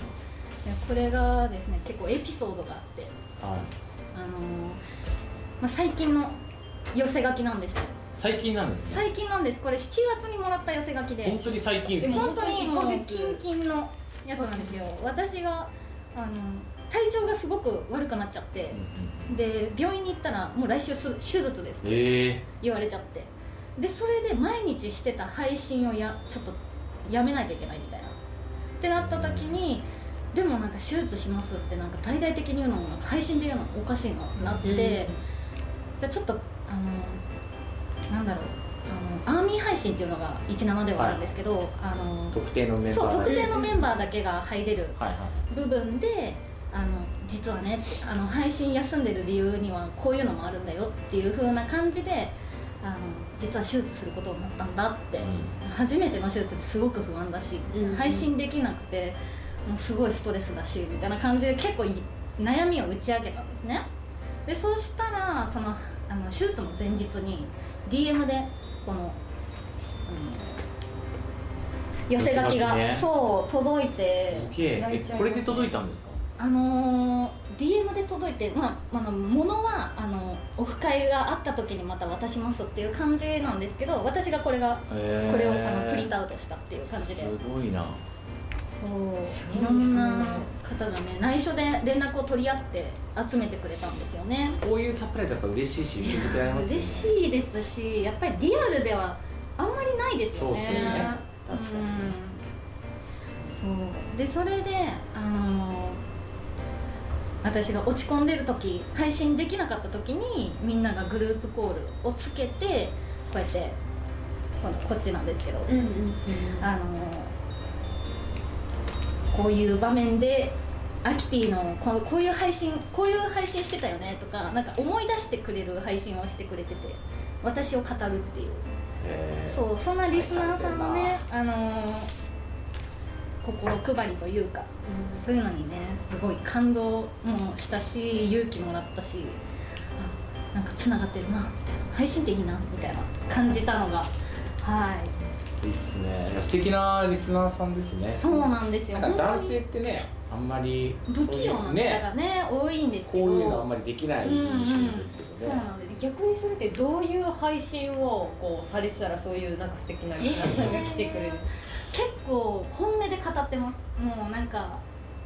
これがですね結構エピソードがあって。はい。あのーまあ、最近の寄せ書きなんですよ。最近なんですね。最近なんです。これ7月にもらった寄せ書きで。本当に最近ですね。本当にもうキンキンのやつなんですよ。私があの体調がすごく悪くなっちゃって。うんうんで病院に行ったらもう来週す手術ですええ。言われちゃって。でそれで毎日してた配信をやちょっとやめなきゃいけないみたいなってなった時にでもなんか手術しますってなんか大々的に言うのもなんか配信で言うのもおかしいなってなって、じゃあちょっとあのなんだろうあのアーミー配信っていうのが17ではあるんですけど、あの特定のメンバー特定のメンバーだけが入れるはいはい。部分であの実はねあの配信休んでる理由にはこういうのもあるんだよっていう風な感じであの実は手術することになったんだって、初めての手術ですごく不安だし、うん配信できなくてもうすごいストレスだしみたいな感じで結構い悩みを打ち明けたんですね。でそうしたらそのあの手術の前日に DM でこの、うん寄せ書きが、ね。そう届いてこれで届いたんですか？あのー DM で届いて、まあ、あの物はあのオフ会があった時にまた渡しますっていう感じなんですけど私がこれがへーこれをあのプリントアウトしたっていう感じですごいなそういろんな方がね内緒で連絡を取り合って集めてくれたんですよねこういうサプライズやっぱ嬉しいし受け付けられますね嬉しいですしやっぱりリアルではあんまりないですよねそうっすね確かにうんそうでそれであの私が落ち込んでる時配信できなかった時にみんながグループコールをつけてこうやってこのこっちなんですけど、うんうんあのこういう場面でアキティのこうこういう配信こういう配信してたよねとかなんか思い出してくれる配信をしてくれてて私を語るっていう。へー。そうそんなリスナーさんのねあの心配りというか。そういうのにねすごい感動もしたし勇気もらったしあなんかつながってるなみたいな。配信っていいなみたいな感じたのが。はい。いいっすね。いや素敵なリスナーさんですね。そうなんですよ。なんか男本性ってねあんまり不器用な方そういうねがね多いんですけど。こういうのあんまりできない印象ですけどね、そうなんです逆にそれってどういう配信をこうされてたらそういうなんか素敵なリスナーさんが来てくれる、結構本音で語ってます。もうなんか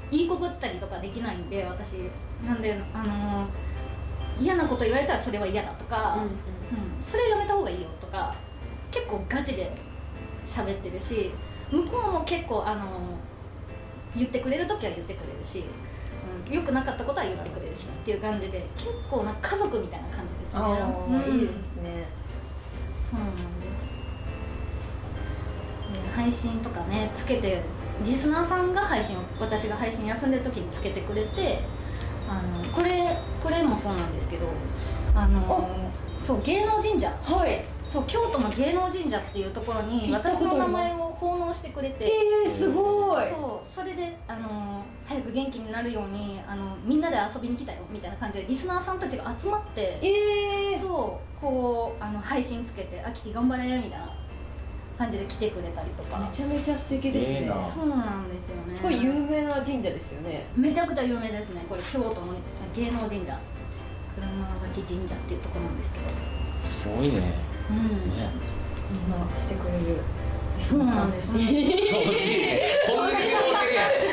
言いこぶったりとかできないんで私。なんであの嫌なこと言われたらそれは嫌だとか、うんそれやめた方がいいよとか結構ガチで喋ってるし向こうも結構あの言ってくれる時は言ってくれるし、うん、良くなかったことは言ってくれるしっていう感じで結構な家族みたいな感じですね。いいですね。そうなんです。で配信とかねつけてリスナーさんが配信を私が配信休んでる時につけてくれてあのこれこれもそうなんですけどあのそう芸能神社。はい。そう京都の芸能神社っていうところに私の名前を奉納してくれて。えー、すごい。そうそれであの早く元気になるようにあのみんなで遊びに来たよみたいな感じでリスナーさんたちが集まってえー、そうこうあの配信つけて「あきて頑張れ」みたいな感じで来てくれたりとか。めちゃめちゃ素敵ですね。そうなんですよね。すごい有名な神社ですよね。めちゃくちゃ有名ですね。これ京都の芸能神社。車崎神社っていうところなんですけど。すごいね。うん。ね今してくれる。そうなんです。ね欲しいね。こんなに思ってるや。ん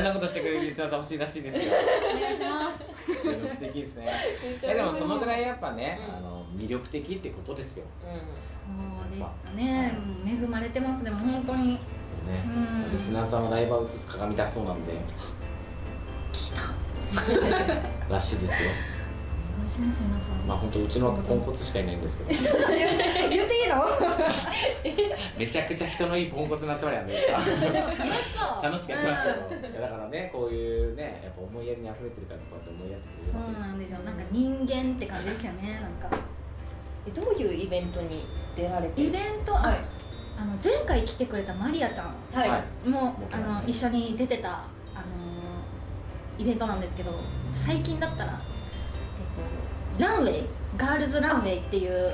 んなことしてくれるリスナーさん欲しいらしいですよ。お願いします。素敵ですね。いやでもそのぐらいやっぱね、あの魅力的ってことですよ。そうですかね。恵まれてます。でも本当に。ね、うん。リスナーさんはライブを映す鏡だそうなんで。聞いた。らしいですよします皆さんまあ本当うちのポンコツしかいないんですけど。言っていいのめちゃくちゃ人のいいポンコツの集まりなんででも楽しそう。楽しくやってますけど、いやだからねこういうねやっぱ思いやりに溢れてるからこうやって思いやってくれる。そうなんですよ。なんか人間って感じですよね。なんか。えどういうイベントに出られてイるベント、あはい。あの前回来てくれたマリアちゃん。はい、はいもあの一緒に出てた、あのイベントなんですけど最近だったら、えっと、ランウェイガールズランウェイっていう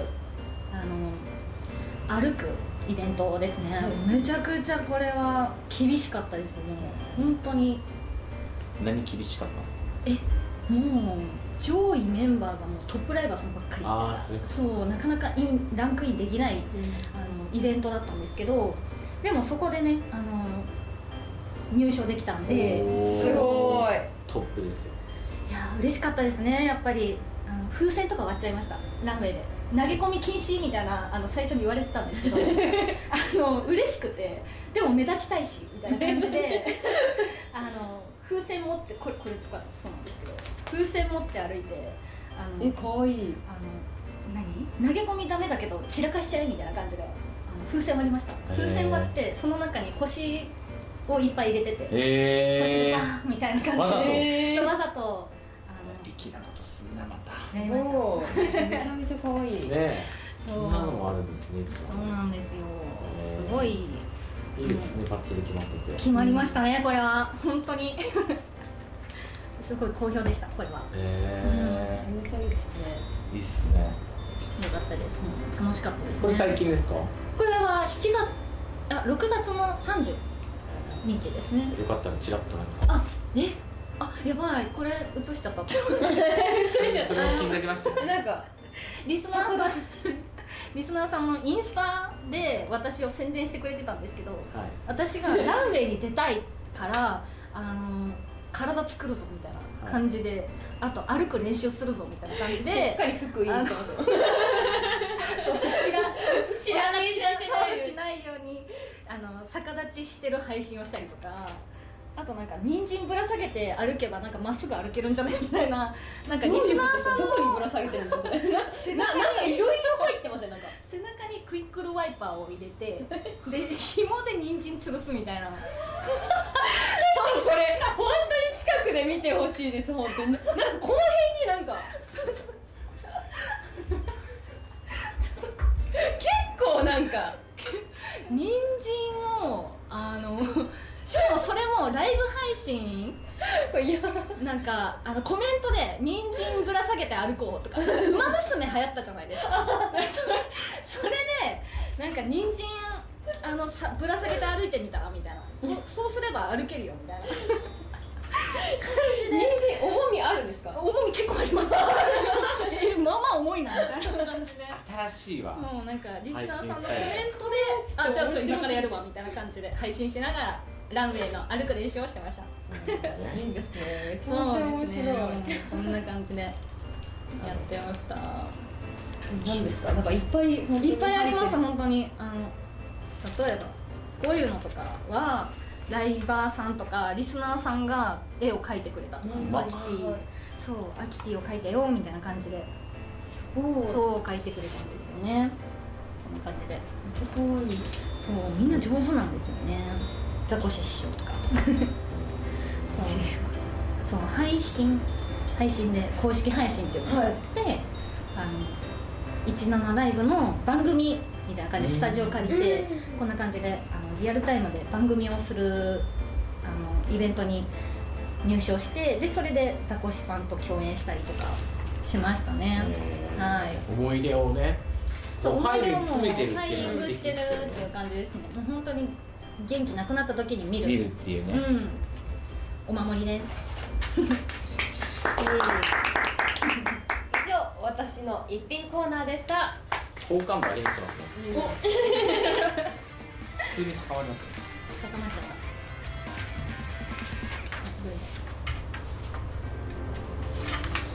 あの歩くイベントですね、はい。めちゃくちゃこれは厳しかったですもう。本当に。何厳しかったんですもう上位メンバーがもうトップライバーさんばっかりああそういうこそうなかなかインランクインできないあのイベントだったんですけどでもそこでねあの入賞できたんですごい。とトップですよ。いやー嬉しかったですねやっぱり。あの風船とか割っちゃいました。ランウェイで。投げ込み禁止みたいなあの最初に言われてたんですけど。あの嬉しくて。でも目立ちたいしみたいな感じで。あの風船持ってこれこれとかそうなんですけど。風船持って歩いてあのえ可愛いあの何？投げ込みダメだけど散らかしちゃえみたいな感じであの風船割りました。ー。風船割ってその中に星をいっぱい入れてて、星えーンみたいな感わざと。じでわざとやりました。めちゃめちゃ可愛い。ねえ。そう。そんなのもあるんですねそうなんですよ。すごい。いいですねバッチリ決まってて。決まりましたねこれは。本当に。すごい好評でしたこれは。へめちゃめちゃいいですね。えいいっすね。よかったです。楽しかったですね。これ最近ですか？よこれは7月あ6月の30日ですね。かったらチラッとなんか。あえ？あやばい。これ映しちゃった。ってそれも気になりますねなんかリスナーさん。リスナーさんのインスタで私を宣伝してくれてたんですけどはい。私がランウェイに出たいからあの体作るぞみたいな感じで、あと歩く練習するぞみたいな感じでしっかり服インしてますよ。そう血が血がお腹血がしてないそうしないようにあの逆立ちしてる配信をしたりとかあとなんか人参ぶら下げて歩けばなんかまっすぐ歩けるんじゃないみたいな なんかリスナーさんのどこにぶら下げてるんですか？なんかいろいろ入ってませんなんか。背中にクイックルワイパーを入れてで紐で人参吊るすみたいな。そうこれ本当に近くで見てほしいです本当に。なんかこの辺になんか。結構なんか人参をあのしかもそれもライブ配信？いや。なんかあのコメントで「人参ぶら下げて歩こう」とか「なんかウマ娘」流行ったじゃないですか。それでなんか人参あのさぶら下げて歩いてみたらみたいな。そそうすれば歩けるよみたいな。感じ 人で参重みあるんですか？重み結構ありました。えまあまあ重いなみたいな感じで。新しいわ。そうなんかリスナーさんのコメントで「あじゃあちょっと今からやるわ」みたいな感じで配信しながらランウェイの歩く練習をしてました。い。いですね。そうめちゃ面です白い。ねこんな感じでやってました。何ですか？なんかいっぱい本当にいっぱいあります本当に。あの例えばこういうのとかはライバーさんとかリスナーさんが絵を描いてくれた、うんアキティそうアキティを描いたよみたいな感じで。そう。描いてくれたんですよね。こんな感じで。かわいい。そうみんな上手なんですよねザコシ師匠とか。そう。そう配信。配信で公式配信っていうのがあって、あの17ライブの番組みたいな感じでスタジオ借りて、こんな感じであのリアルタイムで番組をするあのイベントに入賞してでそれでザコシさんと共演したりとかしましたね、えー。はい。思い出をねそう思い出をもうファイいうのがリングしてるっていう感じですね。もう本当に元気なくなった時に見る。見るっていうね、うん。お守りです。以上私の一品コーナーでした。好感度上げてます。ね普通に関わりますね。高まっちゃった。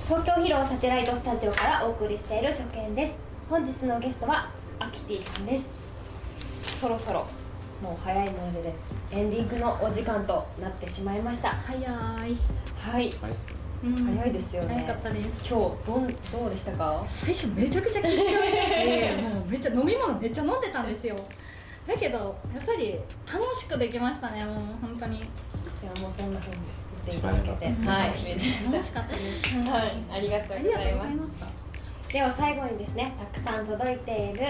東京ヒロサテライトスタジオからお送りしている初見です。本日のゲストはアキティさんです。そろそろもう早いものでねエンディングのお時間となってしまいました。早い、はい。早いですよね。早かったです。今日どんどうでしたか？最初めちゃくちゃ緊張したしもうめっちゃ飲み物めっちゃ飲んでたんですよ。だけどやっぱり楽しくできましたねもう本当に。いやもうそんな風に言っていただけて。一番はい良かったです。楽しかったです。はい。ありがとうありがとうごございますざいました。では最後にですねたくさん届いている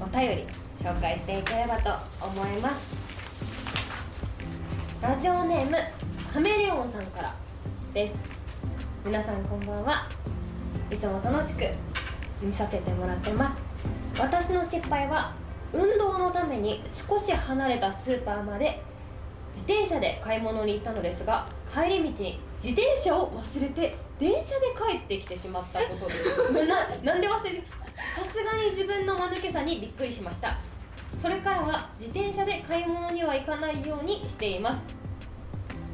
お便り紹介していければと思います。ラジオネームカメレオンさんからです。皆さんこんばんは。いつも楽しく見させてもらってます。私の失敗は運動のために少し離れたスーパーまで自転車で買い物に行ったのですが帰り道に自転車を忘れて電車で帰ってきてしまったことです。ななんで忘れてさすがに自分の間抜けさにびっくりしました。それからは自転車で買い物には行かないようにしています。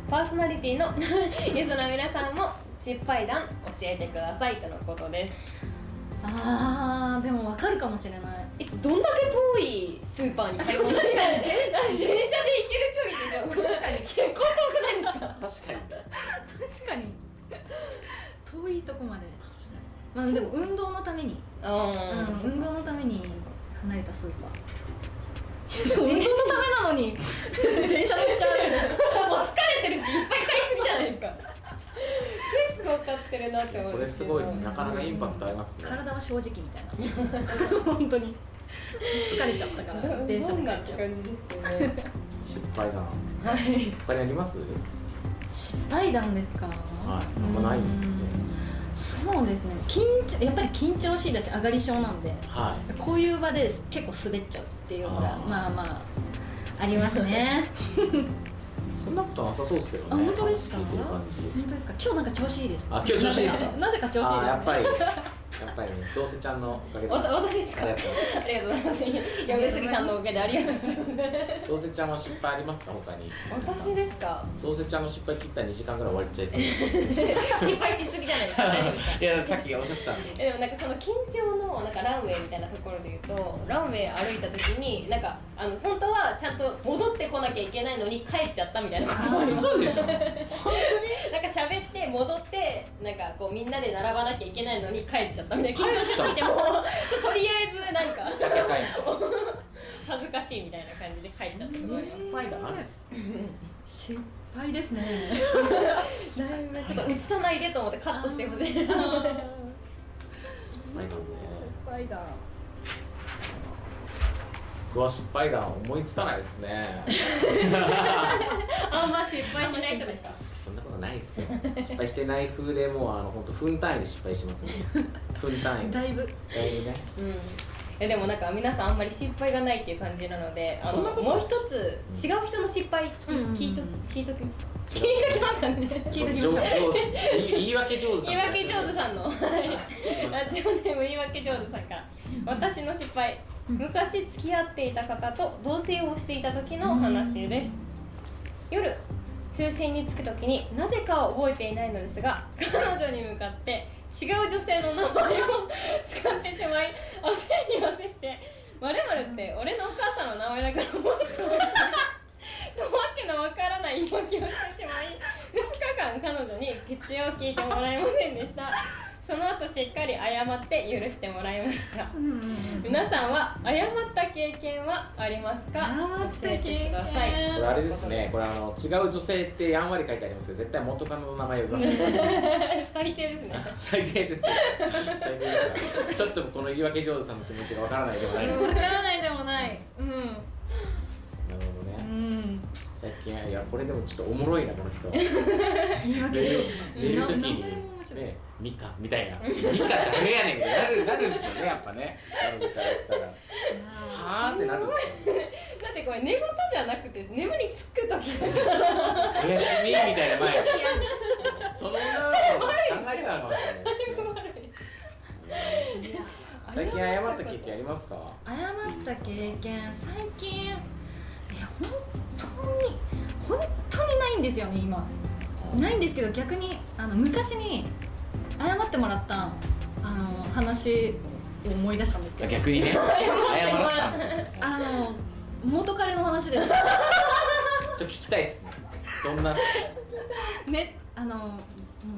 パーソナリティの ゲストの皆さんも失敗談教えてくださいとのことです。あーでも分かるかもしれない。えどんだけ遠いスーパーに買い物に。行って電車で行ける距離でしょ。確かに。結構遠くないですか確かに。確かに。遠いとこまで。まあでも運動のために。ううん、運動のために離れたスーパー運動のためなのに。電車乗っちゃう。もう疲れてるしいっぱい買いすぎじゃないですか。結構買ってるなって思うんこれですごいですね。なかなかインパクトありますね。体は正直みたいな本当に。疲れちゃったから電車で帰っちゃう感じですけどね失敗だなはい。他にあります？失敗談ですか？はい。なんかないんで。うんそそうですね。緊張やっぱり緊張しいだし上がり症なんで。はい。こういう場で結構滑っちゃうっていうのがまあまあありますね。そんなことなさそうですけどね。あ本当ですか？本じ。当ですか？今日なんか調子いいです。あ今日調子いいですか？なぜか調子いいです、ね、やっぱりやっぱりねどうせちゃんのおかげで私ですか？ありがとうございます。いや上杉さんのおかげでありがとうございます。どうせちゃんは失敗ありますか？他に。私ですか？どうせちゃんの失敗切ったら2時間ぐらい終わっちゃいそう心配 しすぎじゃないですか？大丈夫ですか？いやさっきおっしゃってたんで。えでもなんかその緊張のなんかランウェイみたいなところで言うとランウェイ歩いた時になんかあの本当はちゃんと戻ってこなきゃいけないのに帰っちゃったみたいなこともあります。そうでしょ。なんか喋って戻ってなんかこうみんなで並ばなきゃいけないのに帰っちゃったみたいな緊張しすぎてもとりあえずなんか恥ずかしいみたいな感じで帰っちゃった。ことあります失敗談あるっす失敗ですね。だいぶちょっと映さないでと思ってカットしてほしい失敗談ね。敗だ僕は失敗談思いつかないですね。あんま失敗しない人ですか？そんなことないですよ。失敗してない風でもうあの本当分単位で失敗してますね。分単位。だいぶ。だいぶね。うん。えでもなんか皆さんあんまり失敗がないっていう感じなのであのもう一つ違う人の失敗聞いと聞いときますか？聞違いうときますかね？聞いときま言い訳上手さん。言い訳上手さんの。はい。ラジオネーム言い訳上手さんから。私の失敗昔付き合っていた方と同棲をしていた時の話です。夜就寝に着く時になぜかは覚えていないのですが彼女に向かって違う女性の名前を使ってしまい焦り焦って「まるって俺のお母さんの名前だから覚えてない」とわけのわからない言い訳をしてしまい2日間彼女に口を聞いてもらえませんでしたその後しっかり謝って許してもらいました。うんうんうん。皆さんは謝った経験はありますか？謝った経教えてください。験これあれですね。これあの違う女性ってやんわり書いてありますけど絶対元カノの名前を言いました最低ですね。最低ですよ。最低ですからちょっとこの言い訳上手さんの気持ちがわからないでもないわからないでもない。うん。なるほどね。うん。最近いやこれでもちょっとおもろいなこの人 言い訳寝る上手寝る時な名前もに面白い。ねミカみたいな。ミカって誰やねんみたいになるなるんですよねやっぱね。彼女からしたら。はーってなるんですよ。だってこれ寝言じゃなくて眠りつく時。だおやすみみたいな前その女の子も考えてたのかもしれないですね。最近謝った経験ありますか？謝った経験最近いや本当に本当にないんですよね今。ないんですけど逆にあの昔に謝ってもらったあの話を思い出したんですけど。逆にね。謝らせたんですあの元彼の話です。ちょっと聞きたいですね。どんな？ねあのもう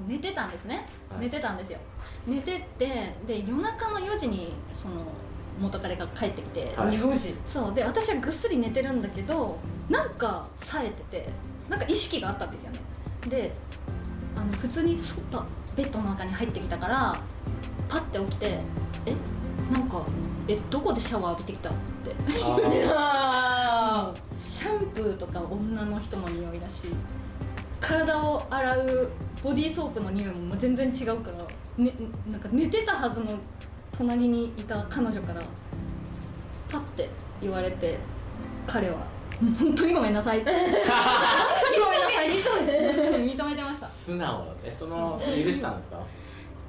寝てたんですね、はい。寝てたんですよ。寝てってで夜中の4時にその元彼が帰ってきて、はい。4時？そう。で私はぐっすり寝てるんだけどなんか冴えててなんか意識があったんですよね。であの普通にそっとベッドの中に入ってきたからパッて起きてえなんかえどこでシャワー浴びてきたって。シャンプーとか女の人の匂いだし体を洗うボディーソープの匂いも全然違うから、ね、なんか寝てたはずの隣にいた彼女からパッて言われて彼は「うん本当にごめんなさい」って「本当にごめんなさい」認め認めて。ました素直だえその許したんですか？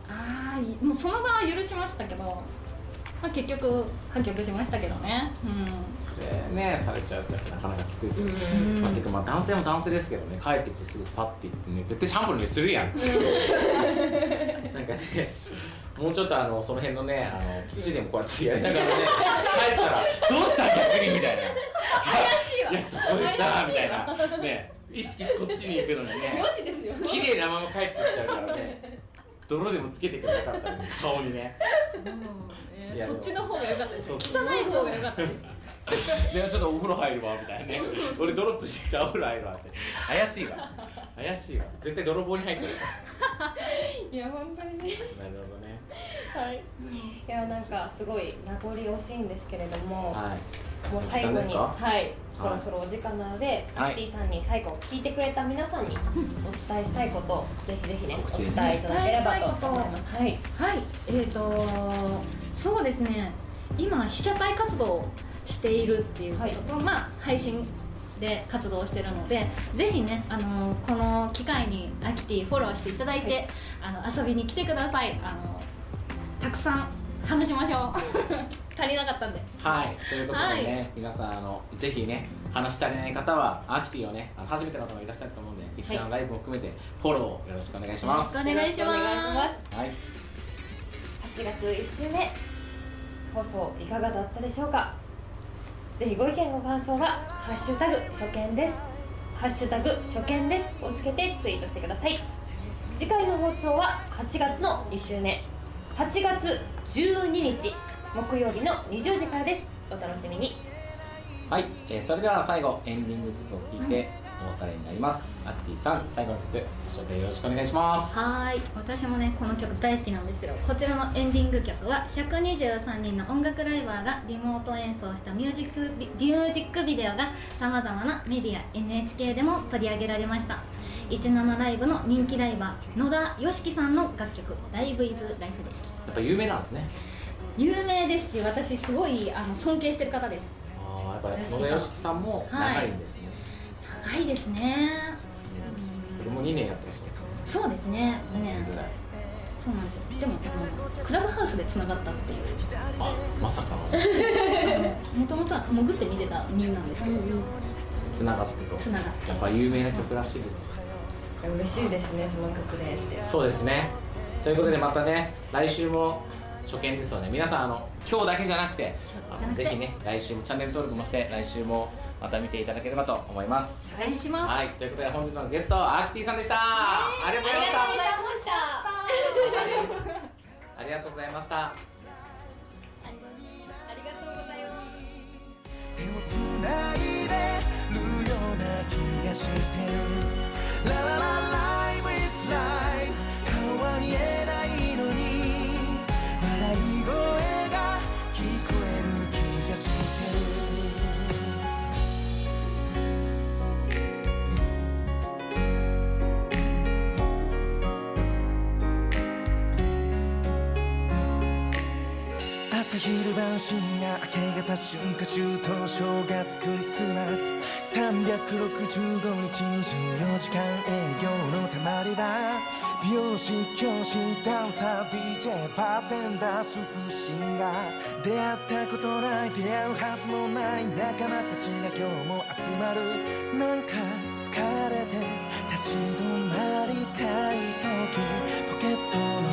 ああもうその場は許しましたけど、まあ、結局破局しましたけどね。うんそれねされちゃうとなかなかきついですよね、うん。まあ、てかまあ男性も男性ですけどね。帰ってきてすぐファッて言ってね絶対シャンプーの匂いするやん。なんかねもうちょっとあのその辺のねあの土でもこうやってやりながらね 帰ったら「どうした逆に」みたいな「怪しいわ。いやそこでさ」みたいな。ね意識こっちに行くのにね。4時ですよ。綺麗なまま帰ってきちゃうからね。泥でもつけてくれなかったらね 顔にね。いやそっちの方が良かったです。汚い方が良かったです。でもちょっとお風呂入るわみたいな。ね俺泥ついてお風呂入るわって。怪しいわ。怪しいわ。絶対泥棒に入ってるいや本当にね。なるほどね。はい。いやなんかすごい名残惜しいんですけれども、はい。もう最後にはい。そろそろお時間なので、はい。アクティさんに最後聞いてくれた皆さんにお伝えしたいことをぜひぜひねお伝えいただければと思います。はい。はい。えーとそうですね。今被写体活動をしているっていうことと、まあ配信で活動してるのでぜひねあのこの機会にアキティフォローしていただいて、はい。あの遊びに来てください。あのたくさん話しましょう。足りなかったんで。はい、ということでね、皆さんあのぜひね話し足りない方はアクティをねあの初めての方もいらっしゃると思うんで一覧ライブも含めてフォローをよろしくお願いします。よろしくお願いします。よろくお願いします。はい、8月1週目放送いかがだったでしょうか？ぜひご意見ご感想は「ハッシュタグ初見です」「ハッシュタグ初見です」をつけてツイートしてください。次回の放送は8月の2週目。8月12日木曜日の20時からです。お楽しみに。はい。えーそれでは最後エンディング曲を聴いてお別れになります。アクティさん最後の曲ご紹介よろしくお願いします。はい私もねこの曲大好きなんですけどこちらのエンディング曲は123人の音楽ライバーがリモート演奏したミュージックビミュージックビデオがさまざまなメディア NHK でも取り上げられました17ライブの人気ライバー野田佳樹さんの楽曲「ライブイズライフですやっぱ有名なんですね。有名ですし私すごいあの尊敬してる方ですああやっぱ野田よしきさんも長いんですね。長いですね。僕も2年やってましたね。そうですね。2年ぐらい。そうなんですよ。でもあのクラブハウスでつながったっていう。あまさかの。もともとは潜って見てた人なんですけど、つながってと。つながって。やっぱ有名な曲らしいです。よ。嬉しいですねその曲でそうですね。ということでまたね来週も初見ですよね。皆さんあの今日だけじゃなくてぜひね来週もチャンネル登録もして来週もまた見ていただければと思います。お願いします、はい。ということで本日のゲストアクティさんでした。ありがとうございました。ありがとうございました。ありがとうございました。ありがとうございます。手をつないでるような気がしてる。ラララ昼晩深夜明け方春夏秋冬正月クリスマス365日24時間営業のたまり場美容師教師ダンサー DJ バーテンダー主婦シンガー。出会ったことない出会うはずもない仲間たちが今日も集まる。なんか疲れて立ち止まりたい時。ポケットの